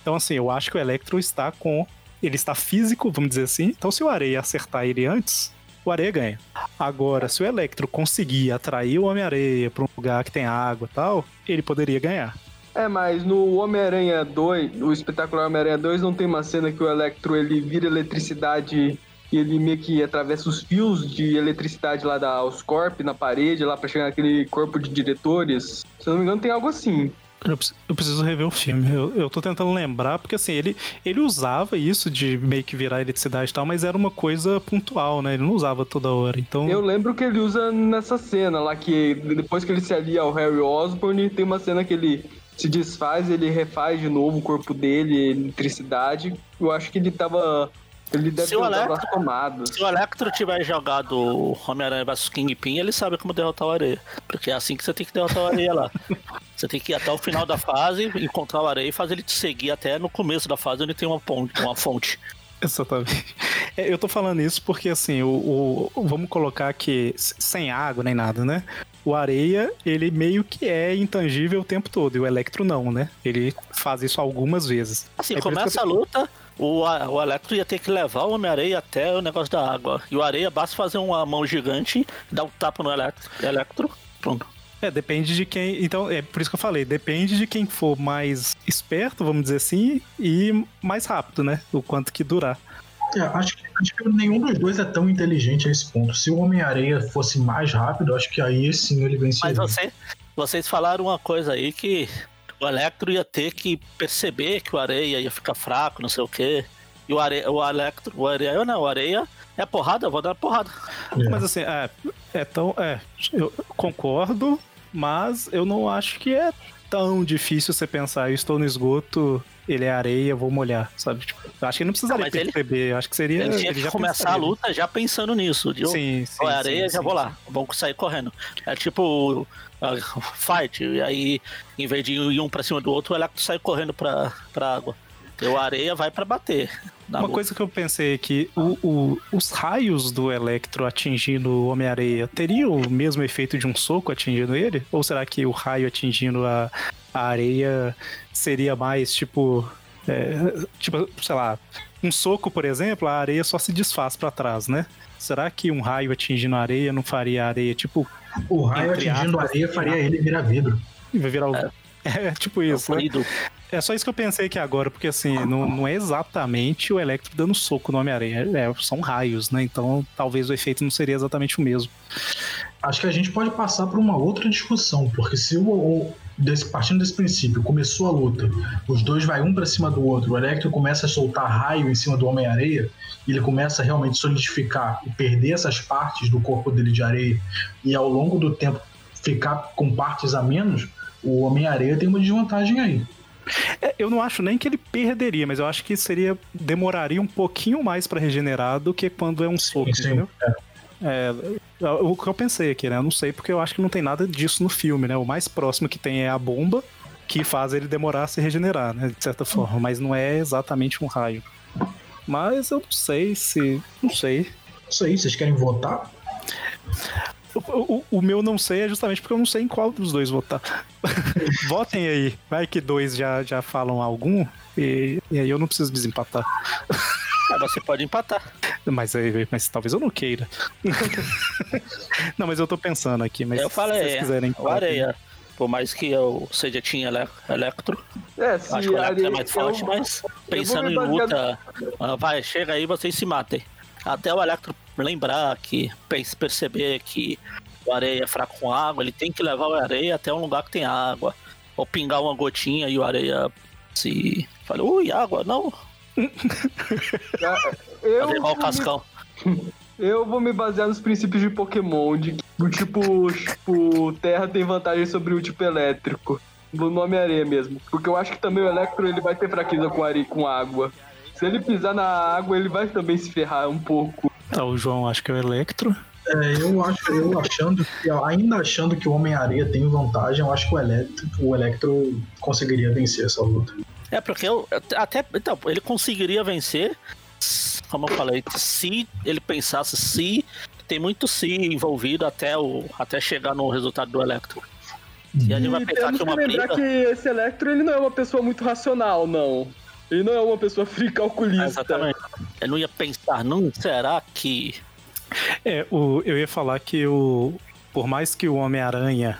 Então, assim, eu acho que o Electro está com. Ele está físico, vamos dizer assim. Então, se o Areia acertar ele antes, o Areia ganha. Agora, se o Electro conseguir atrair o Homem-Areia para um lugar que tem água e tal, ele poderia ganhar. É, mas no Homem-Aranha 2, o espetacular Homem-Aranha 2, não tem uma cena que o Electro ele vira eletricidade e ele meio que atravessa os fios de eletricidade lá da Oscorp na parede, lá pra chegar naquele corpo de diretores. Se eu não me engano, tem algo assim. Eu preciso, eu preciso rever o filme. Eu, eu tô tentando lembrar, porque assim, ele, ele usava isso de meio que virar eletricidade e tal, mas era uma coisa pontual, né? Ele não usava toda hora. Então. Eu lembro que ele usa nessa cena lá, que depois que ele se alia ao Harry Osborn, tem uma cena que ele se desfaz, ele refaz de novo o corpo dele, eletricidade. Eu acho que ele tava. Ele deve Se ter o Electro- as tomadas. Se o Electro tiver jogado Homem-Aranha vs Kingpin, ele sabe como derrotar o Areia. Porque é assim que você tem que derrotar o Areia lá. Você tem que ir até o final da fase, encontrar o Areia e fazer ele te seguir até no começo da fase onde tem uma, ponte, uma fonte. Exatamente. É, eu tô falando isso porque, assim, o, o- vamos colocar que sem água nem nada, né? O areia, ele meio que é intangível o tempo todo, e o Electro não, né? Ele faz isso algumas vezes. Assim, É começa a luta, o, o Electro ia ter que levar o Homem-Areia até o negócio da água. E o Areia basta fazer uma mão gigante, dar um tapa no Electro, Electro pronto. É, depende de quem. Então, é por isso que eu falei, depende de quem for mais esperto, vamos dizer assim, e mais rápido, né? O quanto que durar. É, acho, que, acho que nenhum dos dois é tão inteligente a esse ponto. Se o Homem-Areia fosse mais rápido, acho que aí sim ele Mas venceria. você, vocês falaram uma coisa aí que o Electro ia ter que perceber que o Areia ia ficar fraco, não sei o quê. E o Areia, o Electro, o Areia não, o Areia é porrada, eu vou dar porrada. É. Mas assim, é, é tão. É, eu concordo, mas eu não acho que é tão difícil você pensar, eu estou no esgoto, ele é areia, vou molhar, sabe? Tipo, eu acho que ele não precisaria ele- perceber, eu acho que seria. Ele tinha que já começar a pensaria. luta já pensando nisso. De, Sim, sim. É areia, sim, já sim, vou lá. Vamos sair correndo. É tipo uh, fight. E aí, em vez de ir um pra cima do outro, Electro sai correndo pra, pra água. E o areia vai pra bater. Uma luta. coisa que eu pensei é que o- o- os raios do Electro atingindo o Homem-Areia teriam o mesmo efeito de um soco atingindo ele? Ou será que o raio atingindo a, a areia seria mais tipo. é, tipo, sei lá, um soco, por exemplo, a areia só se desfaz pra trás, né? Será que um raio atingindo a areia não faria a areia, tipo, O raio atingindo a areia faria ele virar vidro. vai virar o. É, tipo isso, né? Fluido. É só isso que eu pensei aqui agora, porque assim, não, não é exatamente o Electro dando soco no Homem-Aranha, é, são raios, né? Então talvez o efeito não seria exatamente o mesmo. Acho que a gente pode passar por uma outra discussão, porque se o, o- desse- partindo desse princípio, começou a luta, os dois vai um pra cima do outro, o Electro começa a soltar raio em cima do Homem-Areia, e ele começa a realmente solidificar e perder essas partes do corpo dele de areia, e ao longo do tempo ficar com partes a menos, o Homem-Areia tem uma desvantagem aí. É, eu não acho nem que ele perderia, mas eu acho que seria demoraria um pouquinho mais pra regenerar do que quando é um soco, entendeu? É. É, o que eu pensei aqui, né? Eu não sei porque eu acho que não tem nada disso no filme, né? O mais próximo que tem é a bomba, que faz ele demorar a se regenerar, né? De certa forma, mas não é exatamente um raio. Mas eu não sei se. Não sei. Isso aí, vocês querem votar? O, o- o meu não sei é justamente porque eu não sei em qual dos dois votar. Votem aí. Vai que dois já, já falam algum. E, e aí eu não preciso desempatar. Ah, você pode empatar. Mas, aí- mas talvez eu não queira. não, mas eu tô pensando aqui. Mas eu se falei, vocês quiserem. o Areia. Por mais que eu seja tinha ele- Electro, É, se acho que o Electro é mais forte, eu- mas pensando em luta, ah, vai, chega aí vocês se matem. Até o Electro lembrar que, perceber que o areia é fraco com água, ele tem que levar o areia até um lugar que tem água. Ou pingar uma gotinha e o areia se. Fala, ui, água, não. Eu, o Cascão. eu vou me basear nos princípios de Pokémon, de que o tipo, tipo, Terra tem vantagem sobre o tipo elétrico. Do nome areia mesmo. Porque eu acho que também o Electro ele vai ter fraqueza com areia com água. Se ele pisar na água, ele vai também se ferrar um pouco. Tá, o João acho que é o Electro. É, eu acho, eu achando que, ainda achando que o Homem-Areia tem vantagem, eu acho que o Electro, o Electro conseguiria vencer essa luta. É, porque eu até. Então, ele conseguiria vencer, como eu falei, se ele pensasse se. Tem muito se envolvido até, o, até chegar no resultado do Electro. E a gente vai pensar que que uma lembrar briga. que esse Electro ele não é uma pessoa muito racional, não. Ele não é uma pessoa fria calculista. É, Exatamente. Eu não ia pensar, não, será que. É, o, eu ia falar que o. Por mais que o Homem-Aranha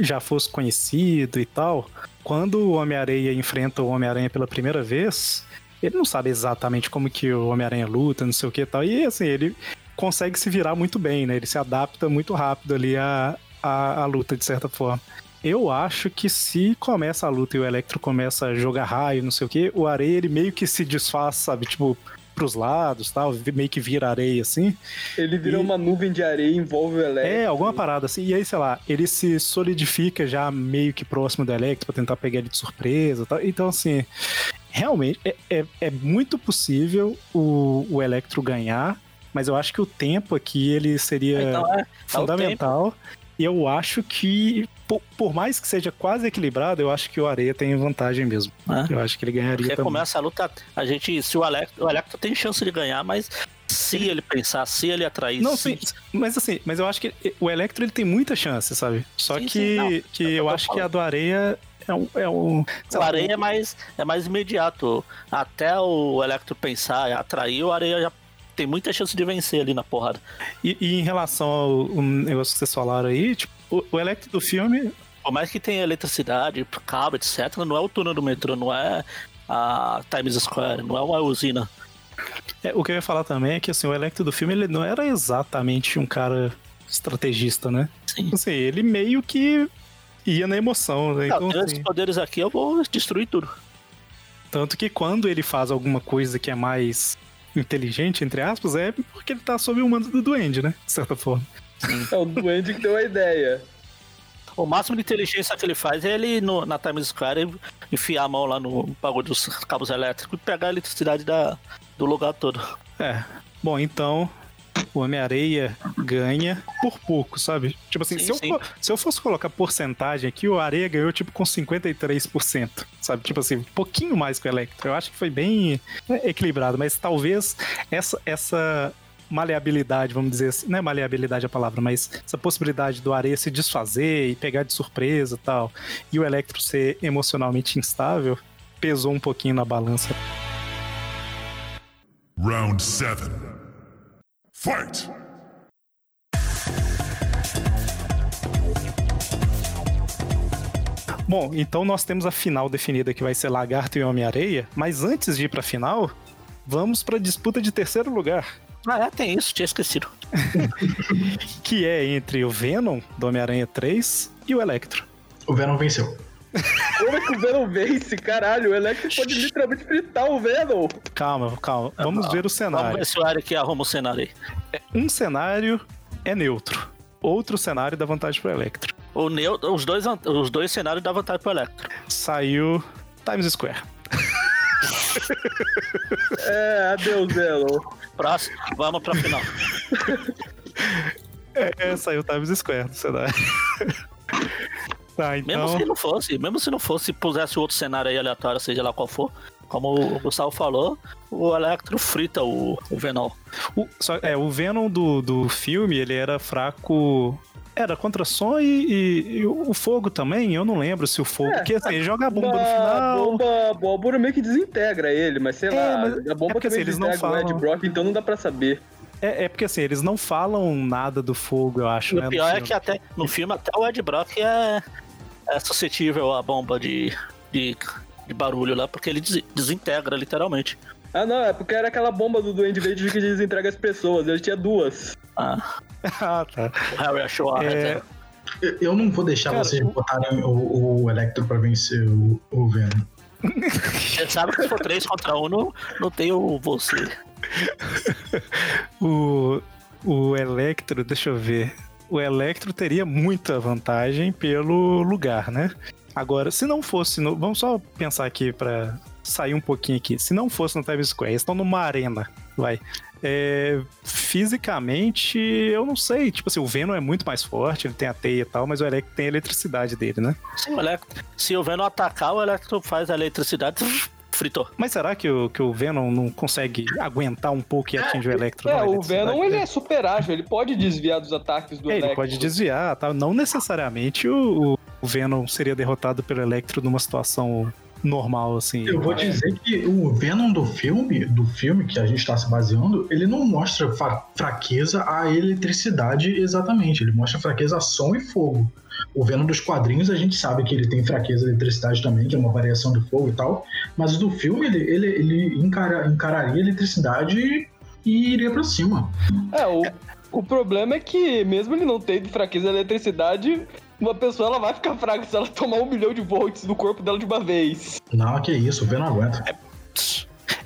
já fosse conhecido e tal, quando o Homem-Aranha enfrenta o Homem-Aranha pela primeira vez, ele não sabe exatamente como que o Homem-Aranha luta, não sei o que e tal. E assim, ele consegue se virar muito bem, né? Ele se adapta muito rápido ali à, à, à luta, de certa forma. Eu acho que se começa a luta e o Electro começa a jogar raio, não sei o que, o Areia ele meio que se desfaz, sabe? Tipo, pros lados tal, meio que vira areia assim. Ele vira E- uma nuvem de areia e envolve o Electro. É, alguma parada assim. E aí, sei lá, ele se solidifica já meio que próximo do Electro pra tentar pegar ele de surpresa e tal. Então, assim, realmente é, é, é muito possível o, o Electro ganhar, mas eu acho que o tempo aqui ele seria Então é, é fundamental. E eu acho que, por, por mais que seja quase equilibrado, eu acho que o Areia tem vantagem mesmo. É. Eu acho que ele ganharia Porque também. começa a luta, a gente, se o Electro, o Electro tem chance de ganhar, mas se ele pensar, se ele atrair, Não, sim, mas assim, mas eu acho que o Electro ele tem muita chance, sabe? Só Sim, que, sim, não, que é eu eu acho que a falando. do Areia é um. É um o areia é mais, é mais imediato. Até o Electro pensar atrair, o areia já tem muita chance de vencer ali na porrada. E, e em relação ao negócio que vocês falaram aí, tipo, o, o Electro do filme. Por mais que tenha eletricidade, cabo, etc., não é o túnel do metrô, não é a Times Square, não é uma usina. é, o que eu ia falar também é que assim, o Electro do filme ele não era exatamente um cara estrategista, né? Sim. Assim, ele meio que ia na emoção, né? Não, Então, assim, esses poderes aqui, eu vou destruir tudo. tanto que quando ele faz alguma coisa que é mais inteligente, entre aspas, é porque ele tá sob o mando do Duende, né? De certa forma. É o Duende que deu a ideia. O máximo de inteligência que ele faz é ele no- na Times Square enfiar a mão lá no bagulho dos cabos elétricos e pegar a eletricidade da, do lugar todo. É. Bom, então o Homem-Areia ganha por pouco, sabe? Tipo assim, Sim, se, eu, co- se eu fosse colocar porcentagem aqui, o Areia ganhou tipo com 53%, sabe? Tipo assim, um pouquinho mais que o Electro. Eu acho que foi bem equilibrado, mas talvez essa, essa maleabilidade, vamos dizer assim, não é maleabilidade a palavra, mas essa possibilidade do Areia se desfazer e pegar de surpresa e tal, e o Electro ser emocionalmente instável, pesou um pouquinho na balança. Round 7. Fight! Bom, então nós temos a final definida que vai ser Lagarto e Homem-Areia, mas antes de ir pra final, vamos pra disputa de terceiro lugar, Ah, é, tem isso, tinha esquecido. que é entre o Venom do Homem-Aranha 3 e o Electro. O Venom venceu. Como é que o Venom vence? Caralho, o Electro pode literalmente fritar o Venom. Calma, calma. Vamos ver o Vamos cenário. ver se o Eric arruma o cenário aí. Um cenário é neutro, outro cenário dá vantagem pro Electro. O Neo, os, dois, os dois cenários dão vantagem pro Electro. Saiu Times Square. É, adeus, Elo. Próximo, vamos pra final. É, saiu Times Square do cenário. Tá, Mesmo então. se não fosse, mesmo se não fosse, pusesse outro cenário aí aleatório, seja lá qual for, como o Gustavo falou, o Electro frita o, o Venom. O, só, é, o Venom do, do filme, ele era fraco. Era contra som e, e- e o fogo também, eu não lembro se o fogo. É, porque assim, ele joga a bomba no A final. bomba, a abóbora meio que desintegra ele, mas sei É, lá, mas a bomba é porque, assim, eles não desintegra o Ed falam- Brock, então não dá pra saber. É, é porque assim, eles não falam nada do fogo, eu acho. E né, o no pior é que até no filme até o Ed Brock é, é suscetível à bomba de, de, de barulho lá, porque ele des- desintegra literalmente. Ah, não, é porque era aquela bomba do Duende Verde que desintegra as pessoas, ele tinha duas. Ah, ah, tá. o Harry achou a É. Eu- Eu não vou deixar Cara, vocês botarem o, o Electro pra vencer o, o Venom. Você sabe que se for 3 contra 1, não, não tem o você. O, o Electro, deixa eu ver. O Electro teria muita vantagem pelo lugar, né? Agora, se não fosse no. Vamos só pensar aqui pra sair um pouquinho aqui. Se não fosse no Times Square, eles estão numa arena, vai. É, fisicamente, eu não sei. Tipo assim, o Venom é muito mais forte, ele tem a teia e tal, mas o Electro tem a eletricidade dele, né? Se o, Electro, se o Venom atacar, o Electro faz a eletricidade, fritou. Mas será que o, que o Venom não consegue aguentar um pouco e atinge o Electro? É, o Venom ele é super ágil, ele pode desviar dos ataques do É, ele Electro. pode desviar, tá? Não necessariamente o, o Venom seria derrotado pelo Electro numa situação normal, assim. Eu vou dizer que o Venom do filme, do filme que a gente tá se baseando, ele não mostra fraqueza à eletricidade exatamente. Ele mostra fraqueza a som e fogo. O Venom dos quadrinhos, a gente sabe que ele tem fraqueza à eletricidade também, que é uma variação do fogo e tal. Mas o do filme, ele, ele, ele encara- encararia a eletricidade e, iria pra cima. É, o, o problema é que, mesmo ele não tendo fraqueza à eletricidade, uma pessoa ela vai ficar fraca se ela tomar um milhão de volts do corpo dela de uma vez. Não, que isso, o Venom aguenta. É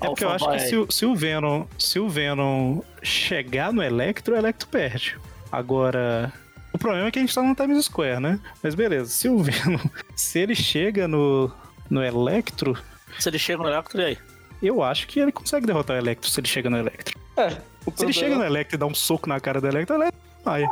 porque eu acho que se, se o Venom, se o Venom chegar no Electro, o Electro perde. Agora, o problema é que a gente tá no Times Square, né? Mas beleza, se o Venom, se ele chega no, no Electro, Se ele chega no Electro, e aí? eu acho que ele consegue derrotar o Electro se ele chega no Electro. É, o Se ele chega no problema, Electro e dá um soco na cara do Electro, o Electro vai.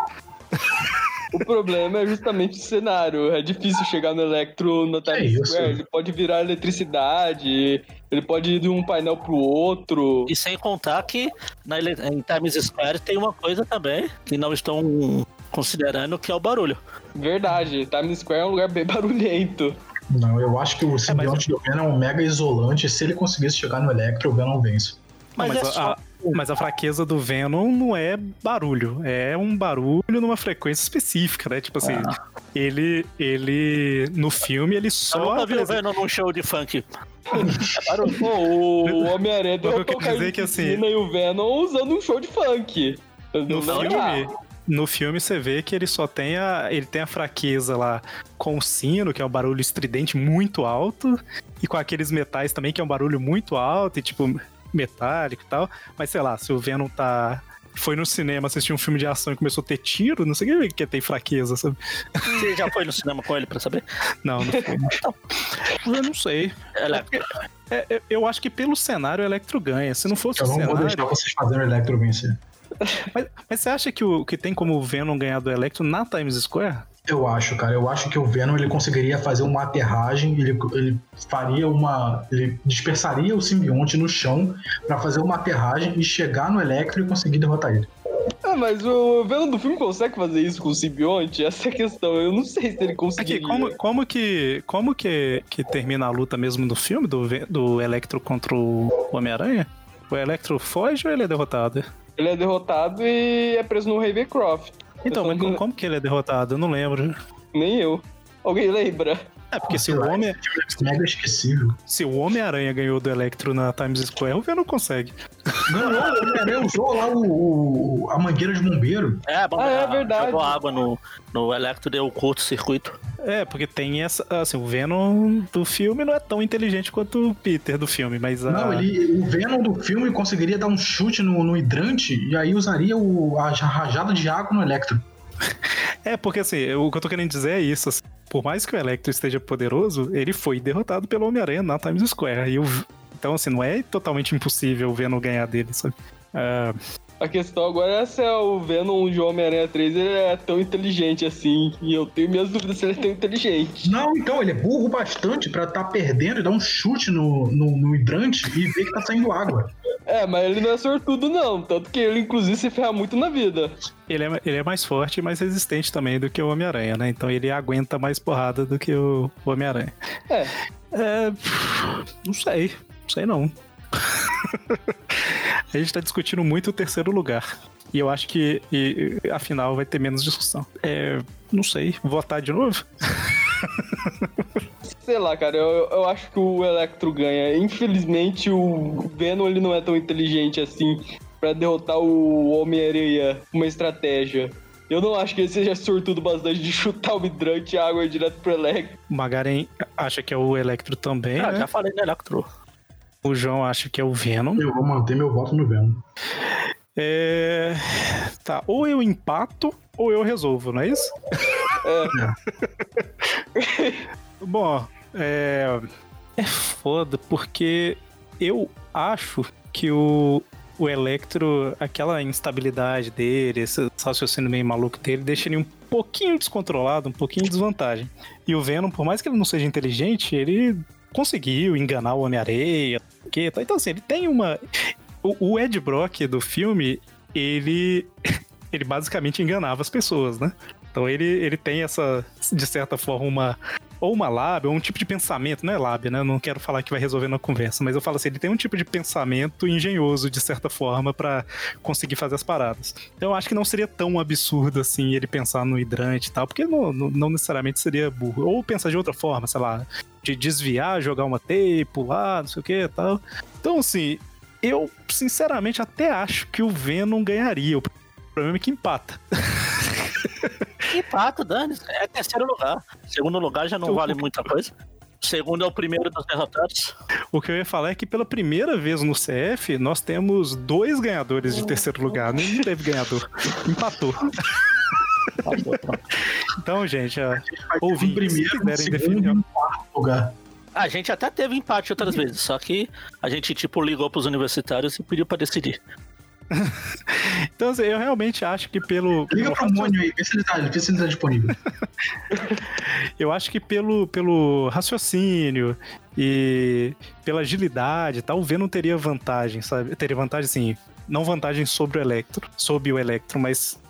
o problema é justamente o cenário. É difícil chegar no Electro no Times isso? Square. Ele pode virar eletricidade, ele pode ir de um painel pro outro. E sem contar que na, ele- em Times Square tem uma coisa também que não estão considerando, que é o barulho. Verdade, Times Square é um lugar bem barulhento. Não, eu acho que o simbionte do Venom é um mega isolante. Se ele conseguisse chegar no Electro, o Venom vence. Não, Mas, mas, é a, só. a- mas a fraqueza do Venom não é barulho, é um barulho numa frequência específica, né? Tipo assim, ele, ele no filme ele Eu só nunca vi o Venom num show de funk. É barulho. Pô, o Homem-Aranha Mas eu deu quero tocar dizer de que, assim, e o Venom usando um show de funk. no Não filme, dá. No filme você vê que ele só tem a ele tem a fraqueza lá com o sino, que é um barulho estridente muito alto, e com aqueles metais também que é um barulho muito alto e tipo metálico e tal. Mas sei lá, se o Venom tá foi no cinema assistir um filme de ação e começou a ter tiro, não sei o que que tem fraqueza, sabe? Você já foi no cinema com ele pra saber? Não, não foi. Eu não sei. Electro. É, é, eu acho que pelo cenário o Electro ganha. Se não fosse Eu o não vou cenário. deixar vocês fazerem o Electro vencer. Mas, mas você acha que, o, que tem como o Venom ganhar do Electro na Times Square? Eu acho, cara. Eu acho que o Venom ele conseguiria fazer uma aterragem, ele, ele faria uma. Ele dispersaria o simbionte no chão pra fazer uma aterragem e chegar no Electro e conseguir derrotar ele. Ah, mas o Venom do filme consegue fazer isso com o simbionte? Essa é a questão. Eu não sei se ele Aqui, conseguiria. como, como que como que, que termina a luta mesmo do filme, do, do Electro contra o Homem-Aranha? O Electro foge ou ele é derrotado? Ele é derrotado e é preso no Ravencroft. Então, mas como que ele é derrotado? Eu não lembro. Nem eu. Alguém lembra? É, porque se o Homem- Mega esquecível. se o Homem-Aranha ganhou do Electro na Times Square, o Venom consegue. Ganhou, o Homem-Aranha usou lá o, o- a mangueira de bombeiro. É, bom, Ah, é verdade. Jogou água no, no Electro, deu curto-circuito. É, porque tem essa. Assim, o Venom do filme não é tão inteligente quanto o Peter do filme, mas a. Não, ele, o Venom do filme conseguiria dar um chute no, no hidrante e aí usaria o, a rajada de água no Electro. É, porque assim, o que eu tô querendo dizer é isso. assim, por mais que o Electro esteja poderoso, ele foi derrotado pelo Homem-Aranha na Times Square. E o- então, assim, não é totalmente impossível o Venom ganhar dele, sabe? Ah, A questão agora é se é o Venom de Homem-Aranha 3 ele é tão inteligente assim. E eu tenho minhas dúvidas se ele é tão inteligente. Não, então, ele é burro bastante pra tá perdendo e dar um chute no, no, no hidrante e ver que tá saindo água. É, mas ele não é sortudo, não. Tanto que ele, inclusive, se ferra muito na vida. ele, é, ele é mais forte e mais resistente também do que o Homem-Aranha, né? Então ele aguenta mais porrada do que o Homem-Aranha. É. É. Não sei. Não sei não. a gente tá discutindo muito o terceiro lugar. E eu acho que e, afinal vai ter menos discussão. É. Não sei. Votar de novo? Sei lá, cara, eu, eu acho que o Electro ganha. Infelizmente, o Venom ele não é tão inteligente assim pra derrotar o Homem-Aranha com uma estratégia. Eu não acho que ele seja sortudo bastante de chutar o hidrante e a água direto pro Electro. O Magaren acha que é o Electro também, Ah, né? já falei no Electro. O João acha que é o Venom. Eu vou manter meu voto no Venom. É. Tá, ou eu empato ou eu resolvo, não é isso? Bom, é. É foda, porque eu acho que o, o Electro, aquela instabilidade dele, esse raciocínio meio maluco dele, deixa ele um pouquinho descontrolado, um pouquinho em desvantagem. E o Venom, por mais que ele não seja inteligente, ele conseguiu enganar o Homem-Areia. tal. Então, assim, ele tem uma. O, o Ed Brock do filme, ele. Ele basicamente enganava as pessoas, né? Então ele, ele tem essa, de certa forma, uma. Ou uma lábia, ou um tipo de pensamento, não é lábia, né? Não quero falar que vai resolver na conversa, mas eu falo assim, ele tem um tipo de pensamento engenhoso, de certa forma, pra conseguir fazer as paradas. Então eu acho que não seria tão absurdo assim ele pensar no hidrante e tal, porque não, não, necessariamente seria burro. Ou pensar de outra forma, sei lá, de desviar, jogar uma teia, pular, não sei o que tal. Então, assim, eu sinceramente até acho que o Venom ganharia. O problema é que empata. Empata, Dani. É terceiro lugar. Segundo lugar já não Tu- vale muita coisa. Segundo é o primeiro dos derrotados. O que eu ia falar é que pela primeira vez no CF, nós temos dois ganhadores de terceiro lugar. Não teve ganhador. Empatou. Então, gente, ó, ouvintes, primeiro, se quiserem definir. lugar. A gente até teve empate outras vezes, só que a gente, tipo, ligou pros universitários e pediu pra decidir. Então, assim, eu realmente acho que pelo. Liga pelo pro Mônio aí, vê se ele tá, vê se ele tá disponível. Eu acho que pelo, pelo raciocínio e pela agilidade e tal, o Venom teria vantagem, sabe? Teria vantagem, sim. Não vantagem sobre o Electro, sobre o Electro, mas.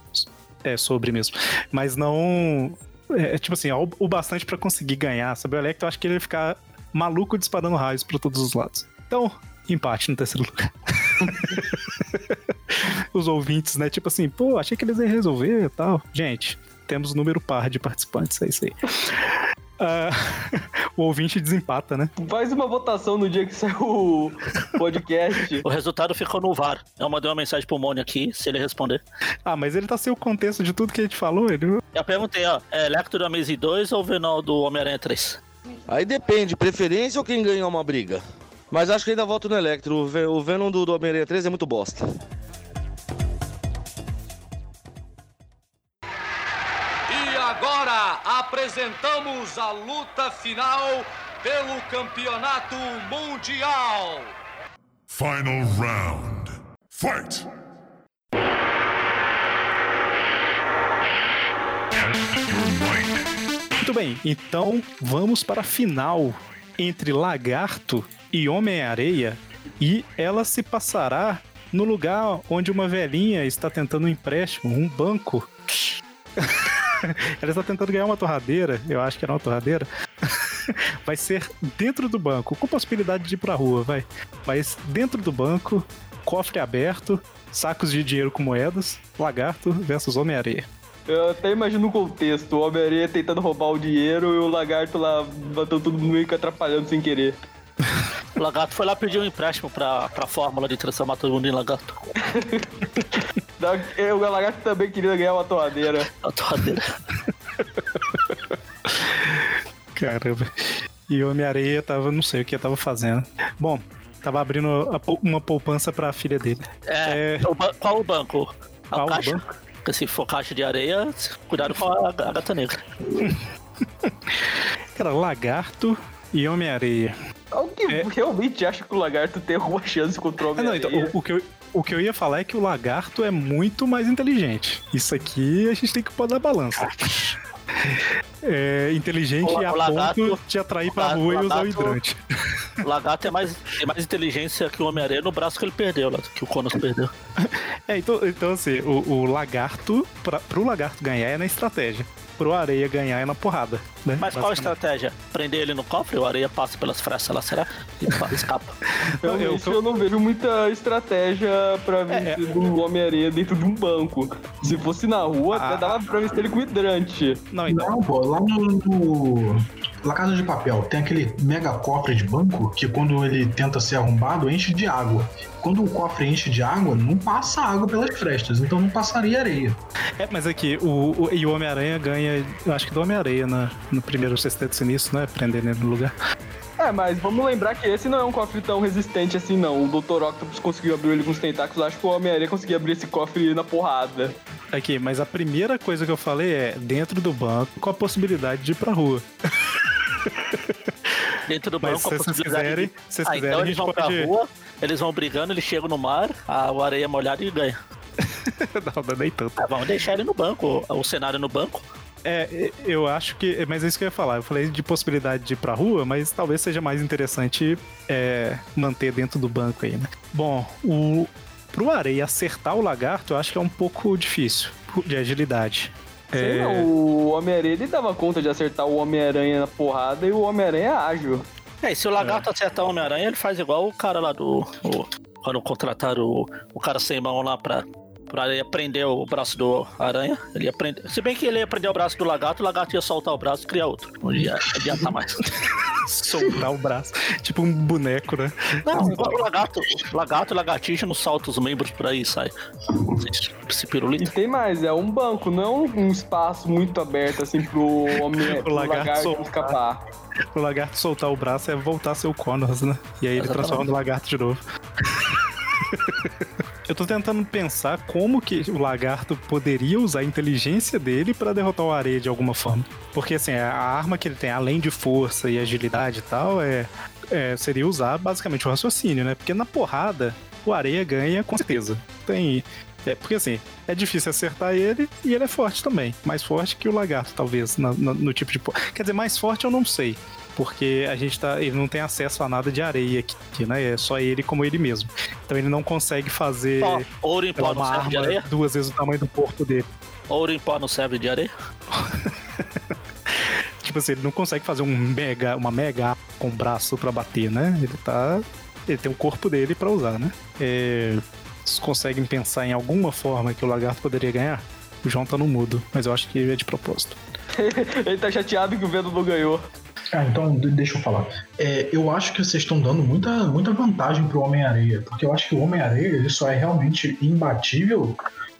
É, sobre mesmo. Mas não. É, tipo assim, o, o bastante pra conseguir ganhar, sabe? O Electro, eu acho que ele ia ficar maluco disparando raios pra todos os lados. Então, empate no terceiro lugar. os ouvintes, né? Tipo assim, pô, achei que eles iam resolver e tal. Gente, temos número par de participantes, é isso aí. Ah, o ouvinte desempata, né? Faz uma votação no dia que sair o podcast. O resultado ficou no VAR. Eu mandei uma mensagem pro Mônio aqui, se ele responder. Ah, mas ele tá sem o contexto de tudo que a gente falou. Ele... Eu perguntei, ó, é Electro da Maze 2 ou Venom do Homem-Aranha 3? Aí depende, preferência ou quem ganhar uma briga. Mas acho que ainda voto no Electro. O Venom do, do Homem-Aranha 3 é muito bosta. Agora apresentamos a luta final pelo campeonato mundial. Final round. Fight! Muito bem, então vamos para a final entre Lagarto e Homem-Areia. E ela se passará no lugar onde uma velhinha está tentando um empréstimo, um banco. ela está tentando ganhar uma torradeira, eu acho que era uma torradeira. vai ser dentro do banco, com possibilidade de ir pra rua, vai. Mas dentro do banco, cofre aberto, sacos de dinheiro com moedas, Lagarto versus Homem-Areia. Eu até imagino o contexto. O Homem-Aranha tentando roubar o dinheiro e o lagarto lá batendo tudo meio que atrapalhando sem querer. O Lagarto foi lá pedir um empréstimo pra, pra fórmula de transformar todo mundo em lagarto. O lagarto também queria ganhar uma torradeira. A torradeira. Caramba. E o Homem-Areia tava, não sei o que tava fazendo. Bom, tava abrindo uma poupança pra filha dele. É, É. qual o banco? A Qual o caixa? banco? Porque se for caixa de areia, cuidado com a, a gata negra. Cara, lagarto e Homem-Areia. Alguém É. realmente acha que o lagarto tem alguma chance contra o Ah, não, então, o, o que eu, o que eu ia falar é que o lagarto é muito mais inteligente. Isso aqui a gente tem que pôr na balança. É inteligente O a o lagarto- ponto de atrair pra o la- rua e usar o lagarto- hidrante. O lagarto é mais, tem mais inteligência que o Homem-Aranha no braço que ele perdeu, que o Conos perdeu. É, então, então assim, o, o lagarto, pra, pro lagarto ganhar é na estratégia. Pro areia ganhar é na porrada. Né? Mas qual a estratégia? Prender ele no cofre? O areia passa pelas frestas lá, será? E pa- escapa. Não, eu- Realmente eu não vejo muita estratégia pra vencer É, do Homem-Aranha dentro de um banco. Se fosse na rua, Ah. até dava pra vencer ele com hidrante. Não, então. Não, pô, lá no, no La Casa de Papel tem aquele mega cofre de banco que quando ele tenta ser arrombado enche de água. Quando o cofre enche de água, não passa água pelas frestas, então não passaria areia. É, mas aqui, o, o- e o Homem-Aranha ganha, eu acho que do Homem-Aranha na- no primeiro sexteto sinistro, né? Prender ele no lugar. É, mas vamos lembrar que esse não é um cofre tão resistente assim, não. O Dr. Octopus conseguiu abrir ele com os tentáculos, acho que o Homem-Aranha conseguiu abrir esse cofre na porrada. Aqui, mas a primeira coisa que eu falei é dentro do banco com a possibilidade de ir pra rua. Dentro do Mas banco, se a vocês possibilidade quiserem, de... se vocês Ah, quiserem, então a gente pode. rua, eles vão brigando, eles chegam no mar, a, o areia é molhada e ganha. não, não, nem tanto. Ah, vamos deixar ele no banco, o, o cenário no banco. É, eu acho que. Mas é isso que eu ia falar. Eu falei de possibilidade de ir pra rua, mas talvez seja mais interessante é, manter dentro do banco aí, né? Bom, o. Pro areia acertar o lagarto, eu acho que é um pouco difícil de agilidade. Sei É, não, o Homem-Aranha ele dava conta de acertar o Homem-Aranha na porrada e o Homem-Aranha é ágil. É, e se o lagarto acertar o Homem-Aranha, ele faz igual o cara lá do. o- quando contrataram o, o cara sem mão lá pra. Pra ele prender o braço do aranha, ele ia prender. Se bem que ele ia prender o braço do lagarto, o lagarto ia soltar o braço e criar outro. Não ia adiantar mais. soltar o braço. Tipo um boneco, né? Não, igual o lagarto, lagarto, lagartixa não solta os membros por aí, sai. Esse- Esse E pirulito. tem mais, é um banco, não um espaço muito aberto assim pro homem pro lagarto lagarto escapar. O lagarto soltar o braço é voltar a ser o Connors, né? E aí ele Exatamente. transforma no lagarto de novo. Eu tô tentando pensar como que o lagarto poderia usar a inteligência dele pra derrotar o areia de alguma forma. Porque assim, a arma que ele tem, além de força e agilidade e tal, é, é- seria usar basicamente o raciocínio, né? Porque na porrada, o areia ganha com certeza. Tem. É, porque assim, é difícil acertar ele e ele é forte também. Mais forte que o lagarto, talvez, na- na- no tipo de. Quer dizer, mais forte eu não sei. Porque a gente tá. Ele não tem acesso a nada de areia aqui, né? É só ele como ele mesmo. Então ele não consegue fazer Ó, ouro em pó uma arma areia? duas vezes o tamanho do corpo dele. Ouro em pó não serve de areia? Tipo assim, ele não consegue fazer um mega, uma mega com braço pra bater, né? Ele tá. Ele tem o corpo dele pra usar, né? É, Vocês conseguem pensar em alguma forma que o lagarto poderia ganhar? O João tá no mudo, mas eu acho que é de propósito. Ele tá chateado que o Venom não ganhou. Ah, então de- deixa eu falar. É, eu acho que vocês estão dando muita, muita vantagem pro Homem-Areia, porque eu acho que o Homem-Areia ele só é realmente imbatível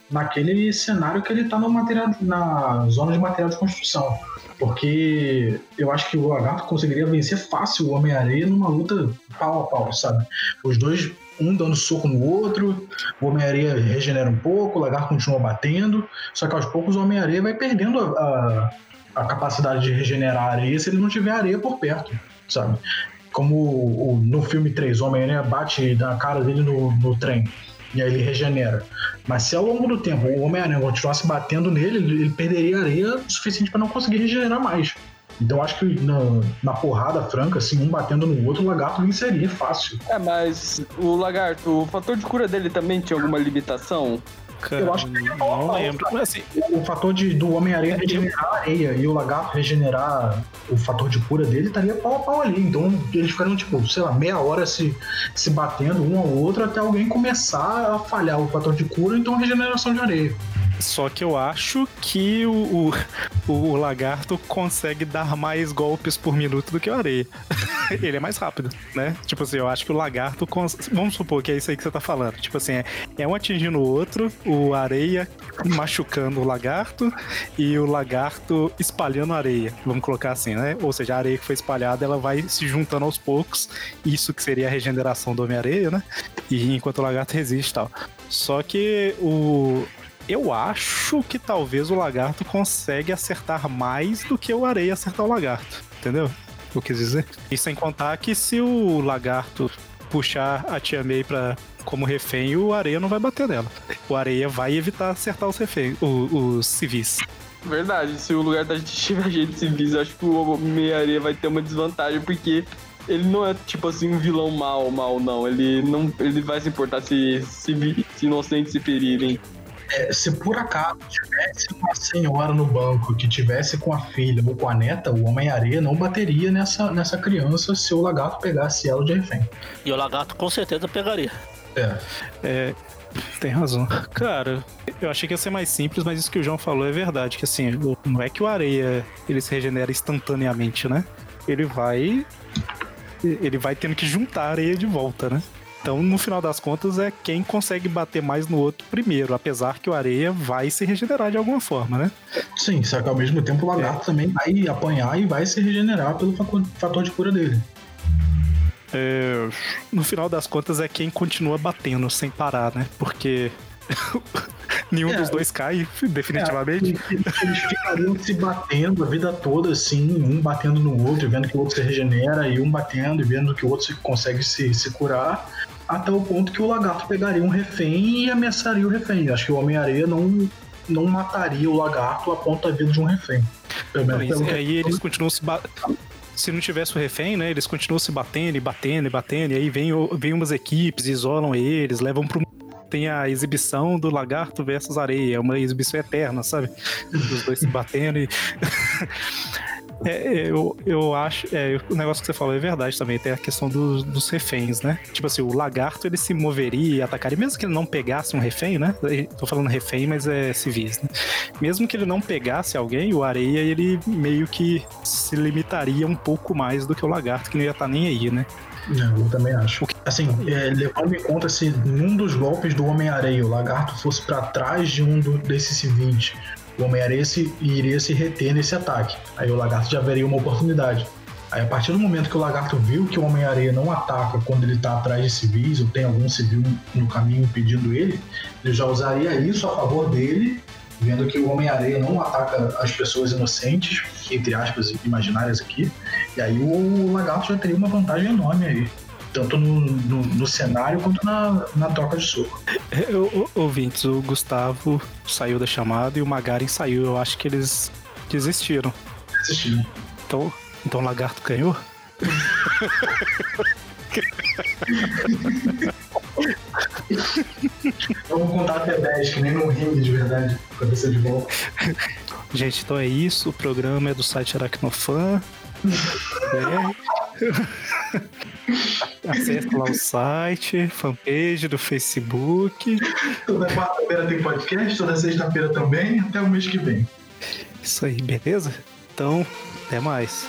naquele cenário que ele tá no material, na zona de material de construção. Porque eu acho que o Lagarto conseguiria vencer fácil o Homem-Areia numa luta pau a pau, sabe? Os dois, um dando soco no outro, o Homem-Areia regenera um pouco, o Lagarto continua batendo, só que aos poucos o Homem-Areia vai perdendo a- a, a capacidade de regenerar a areia se ele não tiver areia por perto, sabe? Como o- o- no filme 3, o Homem-Aranha bate na cara dele no, no trem e aí ele regenera. Mas se ao longo do tempo o Homem-Aranha continuasse batendo nele, ele, perderia areia o suficiente para não conseguir regenerar mais. Então acho que na, na porrada franca, assim, um batendo no outro, o lagarto venceria fácil. É, mas o lagarto, o fator de cura dele também tinha alguma limitação? Cara, Eu acho que é não pau, lembro. Mas assim, O, o fator de, do Homem-Aranha regenerar a areia e o lagarto regenerar o fator de cura dele estaria pau a pau ali. Então eles ficariam, tipo, sei lá, meia hora se, se batendo um ao outro até alguém começar a falhar o fator de cura, então regeneração de areia. Só que eu acho que o, o, o lagarto consegue dar mais golpes por minuto do que o areia. Ele é mais rápido, né? Tipo assim, eu acho que o lagarto. cons- Vamos supor que é isso aí que você tá falando. Tipo assim, é, é um atingindo o outro, o areia machucando o lagarto e o lagarto espalhando areia. Vamos colocar assim, né? Ou seja, a areia que foi espalhada, ela vai se juntando aos poucos. Isso que seria a regeneração do Homem-Areia, né? E enquanto o lagarto resiste e tal. Só que o, Eu acho que talvez o lagarto consegue acertar mais do que o areia acertar o lagarto. Entendeu? O que dizer? E sem contar que se o lagarto puxar a Tia May pra, como refém, o areia não vai bater nela. O areia vai evitar acertar os reféns, o- os civis. Verdade, se o lugar da gente tiver gente civis, acho que o Meia-Areia vai ter uma desvantagem, porque ele não é, tipo assim, um vilão mal, mal, não. Ele não ele vai se importar se, se, se inocentes se ferirem. É, se por acaso tivesse uma senhora no banco que tivesse com a filha ou com a neta, o Homem-Areia não bateria nessa, nessa criança se o lagarto pegasse ela de refém. E o lagarto com certeza pegaria. É. É, tem razão. Cara, eu achei que ia ser mais simples, mas isso que o João falou é verdade. Que assim, o- não é que o areia ele se regenera instantaneamente, né? Ele vai. Ele vai tendo que juntar a areia de volta, né? Então, no final das contas, é quem consegue bater mais no outro primeiro, apesar que o areia vai se regenerar de alguma forma, né? Sim, só que ao mesmo tempo o lagarto também vai apanhar e vai se regenerar pelo fator de cura dele. É, no final das contas, é quem continua batendo sem parar, né? Porque nenhum É. dos dois cai, definitivamente. É, eles ficariam se batendo a vida toda, assim, um batendo no outro, vendo que o outro se regenera, e um batendo e vendo que o outro se- consegue se, se curar, até o ponto que o lagarto pegaria um refém e ameaçaria o refém. Acho que o Homem-Areia não, não mataria o lagarto a ponto da vida de um refém. Pelo menos Mas pelo que- aí eles continuam se ba- Se não tivesse o refém, né? Eles continuam se batendo e batendo e batendo. E aí vem, vem umas equipes, isolam eles, levam pro. Tem a exibição do lagarto versus areia, é uma exibição eterna, sabe? Dos dois se batendo e. É, eu, eu acho. é, o negócio que você falou é verdade também. Tem a questão dos, dos reféns, né? Tipo assim, o lagarto ele se moveria e atacaria, mesmo que ele não pegasse um refém, né? Tô falando refém, mas é civis, né? Mesmo que ele não pegasse alguém, o areia ele meio que se limitaria um pouco mais do que o lagarto, que não ia estar nem aí, né? É, eu também acho. Assim, é, levando em conta se num dos golpes do Homem-Areia o lagarto fosse pra trás de um do- desses civis, o Homem-Areia se- iria se reter nesse ataque. Aí o lagarto já veria uma oportunidade. Aí a partir do momento que o lagarto viu que o Homem-Areia não ataca quando ele tá atrás de civis, ou tem algum civil no caminho impedindo ele, ele já usaria isso a favor dele, vendo que o Homem-Areia não ataca as pessoas inocentes, entre aspas, imaginárias aqui, e aí o lagarto já teria uma vantagem enorme aí. Tanto no, no, no cenário quanto na, na troca de soco. O- Ouvintes, o Gustavo saiu da chamada e o Magaren saiu. Eu acho que eles desistiram. Assistindo. Então, então o lagarto ganhou? Vamos contar até 10, que nem no ringue de verdade, cabeça de volta. Gente, então é isso. O programa é do site Aracnofan. É. Acesse lá o site, fanpage do Facebook. Toda quarta-feira tem podcast, toda sexta-feira também, até o mês que vem. Isso aí, beleza? Então, até mais.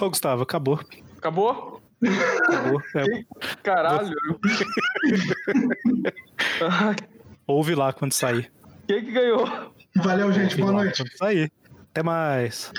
Ô, Gustavo, acabou. Acabou? Acabou. É, Caralho. Ouve lá quando sair. Quem que ganhou? Valeu, gente. Ouve Boa noite. quando sair. Até mais.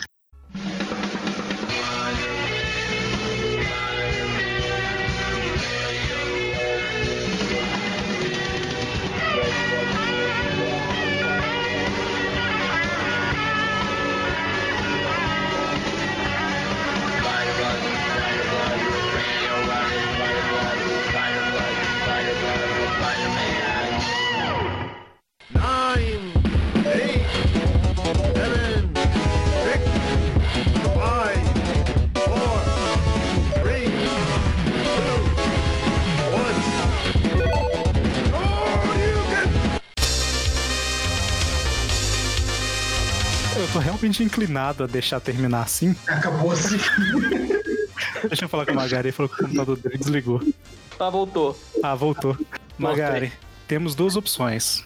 Eu tô realmente inclinado a deixar terminar assim. Acabou assim. Deixa eu falar com a Magari, ele falou que o computador dele desligou. Tá, voltou. Ah, voltou. Magari, temos duas opções.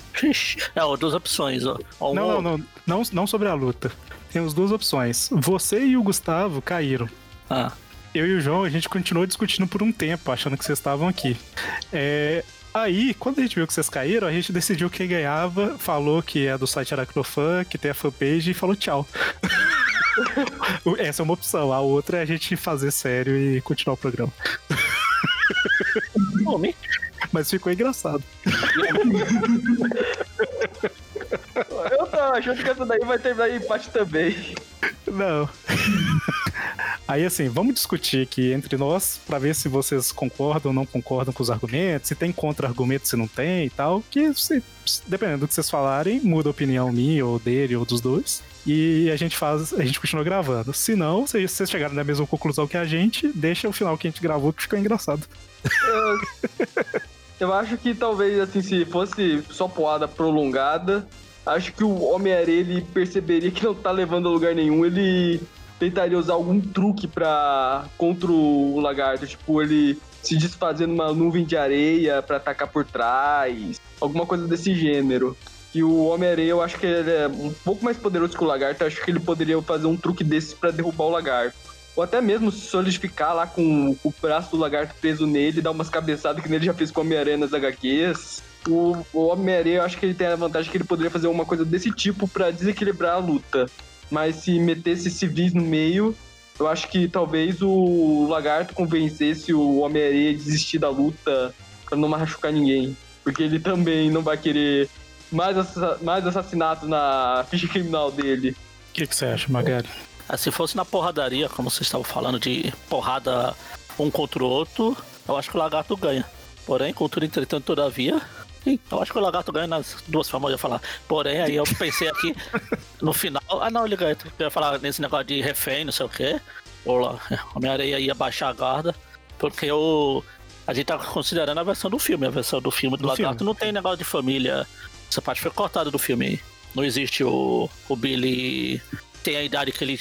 É, ó, duas opções, ó. Ó, Não, não, não, não, não sobre a luta. Temos duas opções. Você e o Gustavo caíram. Ah, Eu e o João, a gente continuou discutindo por um tempo, achando que vocês estavam aqui. É, Aí, quando a gente viu que vocês caíram, a gente decidiu quem ganhava, falou que é do site Aracnofan, que tem a fanpage e falou tchau. Essa é uma opção. A outra é a gente fazer sério e continuar o programa. Mas ficou engraçado. Eu tô achando que essa daí vai terminar em empate também. Não. Aí assim, vamos discutir aqui entre nós pra ver se vocês concordam ou não concordam com os argumentos, se tem contra-argumento, se não tem e tal. Que se, dependendo do que vocês falarem, muda a opinião minha ou dele ou dos dois. E a gente faz, a gente continua gravando. Se não, se vocês chegarem na mesma conclusão que a gente, deixa o final que a gente gravou que ficou engraçado. Eu acho que talvez, assim, se fosse só poada prolongada, acho que o Homem-Aranha ele perceberia que não tá levando a lugar nenhum. Ele tentaria usar algum truque pra, contra o lagarto. Tipo, ele se desfazer numa nuvem de areia pra atacar por trás. Alguma coisa desse gênero. E o Homem-Aranha, eu acho que ele é um pouco mais poderoso que o lagarto. Eu acho que ele poderia fazer um truque desses pra derrubar o lagarto. Ou até mesmo se solidificar lá com o braço do lagarto preso nele, dar umas cabeçadas que ele já fez com o Homem-Aranha nas HQs. O, o Homem-Aranha, eu acho que ele tem a vantagem que ele poderia fazer uma coisa desse tipo pra desequilibrar a luta. Mas se metesse civis no meio, eu acho que talvez o lagarto convencesse o Homem-Aranha a desistir da luta pra não machucar ninguém. Porque ele também não vai querer mais, mais assassinatos na ficha criminal dele. O que, que você acha, Magari? Se fosse na porradaria, como vocês estavam falando, de porrada um contra o outro, eu acho que o lagarto ganha. Porém, contudo, entretanto, todavia, eu acho que o lagarto ganha nas duas formas, eu ia falar. Porém, aí eu pensei aqui no final, ah não, ele ganha. Eu ia falar nesse negócio de refém, não sei o quê. Ou lá, Homem-Aranha ia baixar a guarda, porque o. A gente tá considerando a versão do filme, a versão do filme do, Do lagarto filme. não tem negócio de família. Essa parte foi cortada do filme. Não existe o, o Billy tem a idade que ele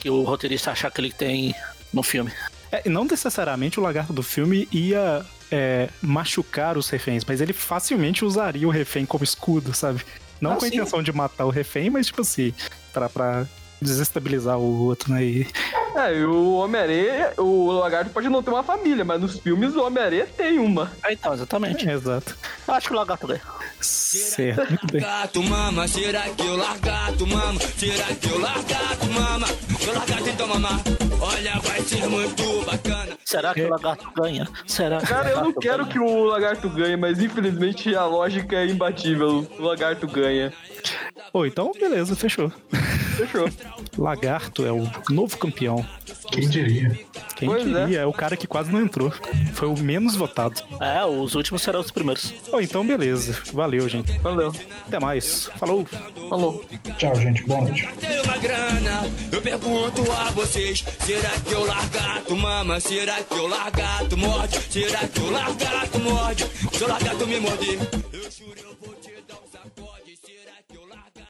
que o roteirista achar que ele tem no filme. É, não necessariamente o lagarto do filme ia é, machucar os reféns, mas ele facilmente usaria o refém como escudo, sabe? Não Ah, com a sim. intenção de matar o refém, mas tipo assim, pra, pra desestabilizar o outro, né? E, É, e o Homem-Aranha, o lagarto pode não ter uma família, mas nos filmes o Homem-Aranha tem uma. Ah, então, exatamente. é, exato. Eu acho que o lagarto ganha. Certo, muito bem. Largato, mama, será que eu largato, mama? Será que eu largato, mama? Eu largato então, mama. Olha, vai ser muito bacana. Será que o lagarto ganha? Será que Cara, o eu não quero ganha? que o lagarto ganhe, mas infelizmente a lógica é imbatível. O lagarto ganha. Pô, então beleza, fechou. Fechou. Lagarto é o novo campeão. Quem diria? Quem Pois é. queria? É. o cara que quase não entrou. Foi o menos votado. É, os últimos serão os primeiros. Pô, então beleza. Valeu, gente. Valeu. Até mais. Falou. Falou. Tchau, gente. Boa noite. Tenho uma grana, eu pergunto a vocês: será que eu largato, mama? Será que eu largato morde? Será que eu largato morde? Se eu largato me morder, eu jurei.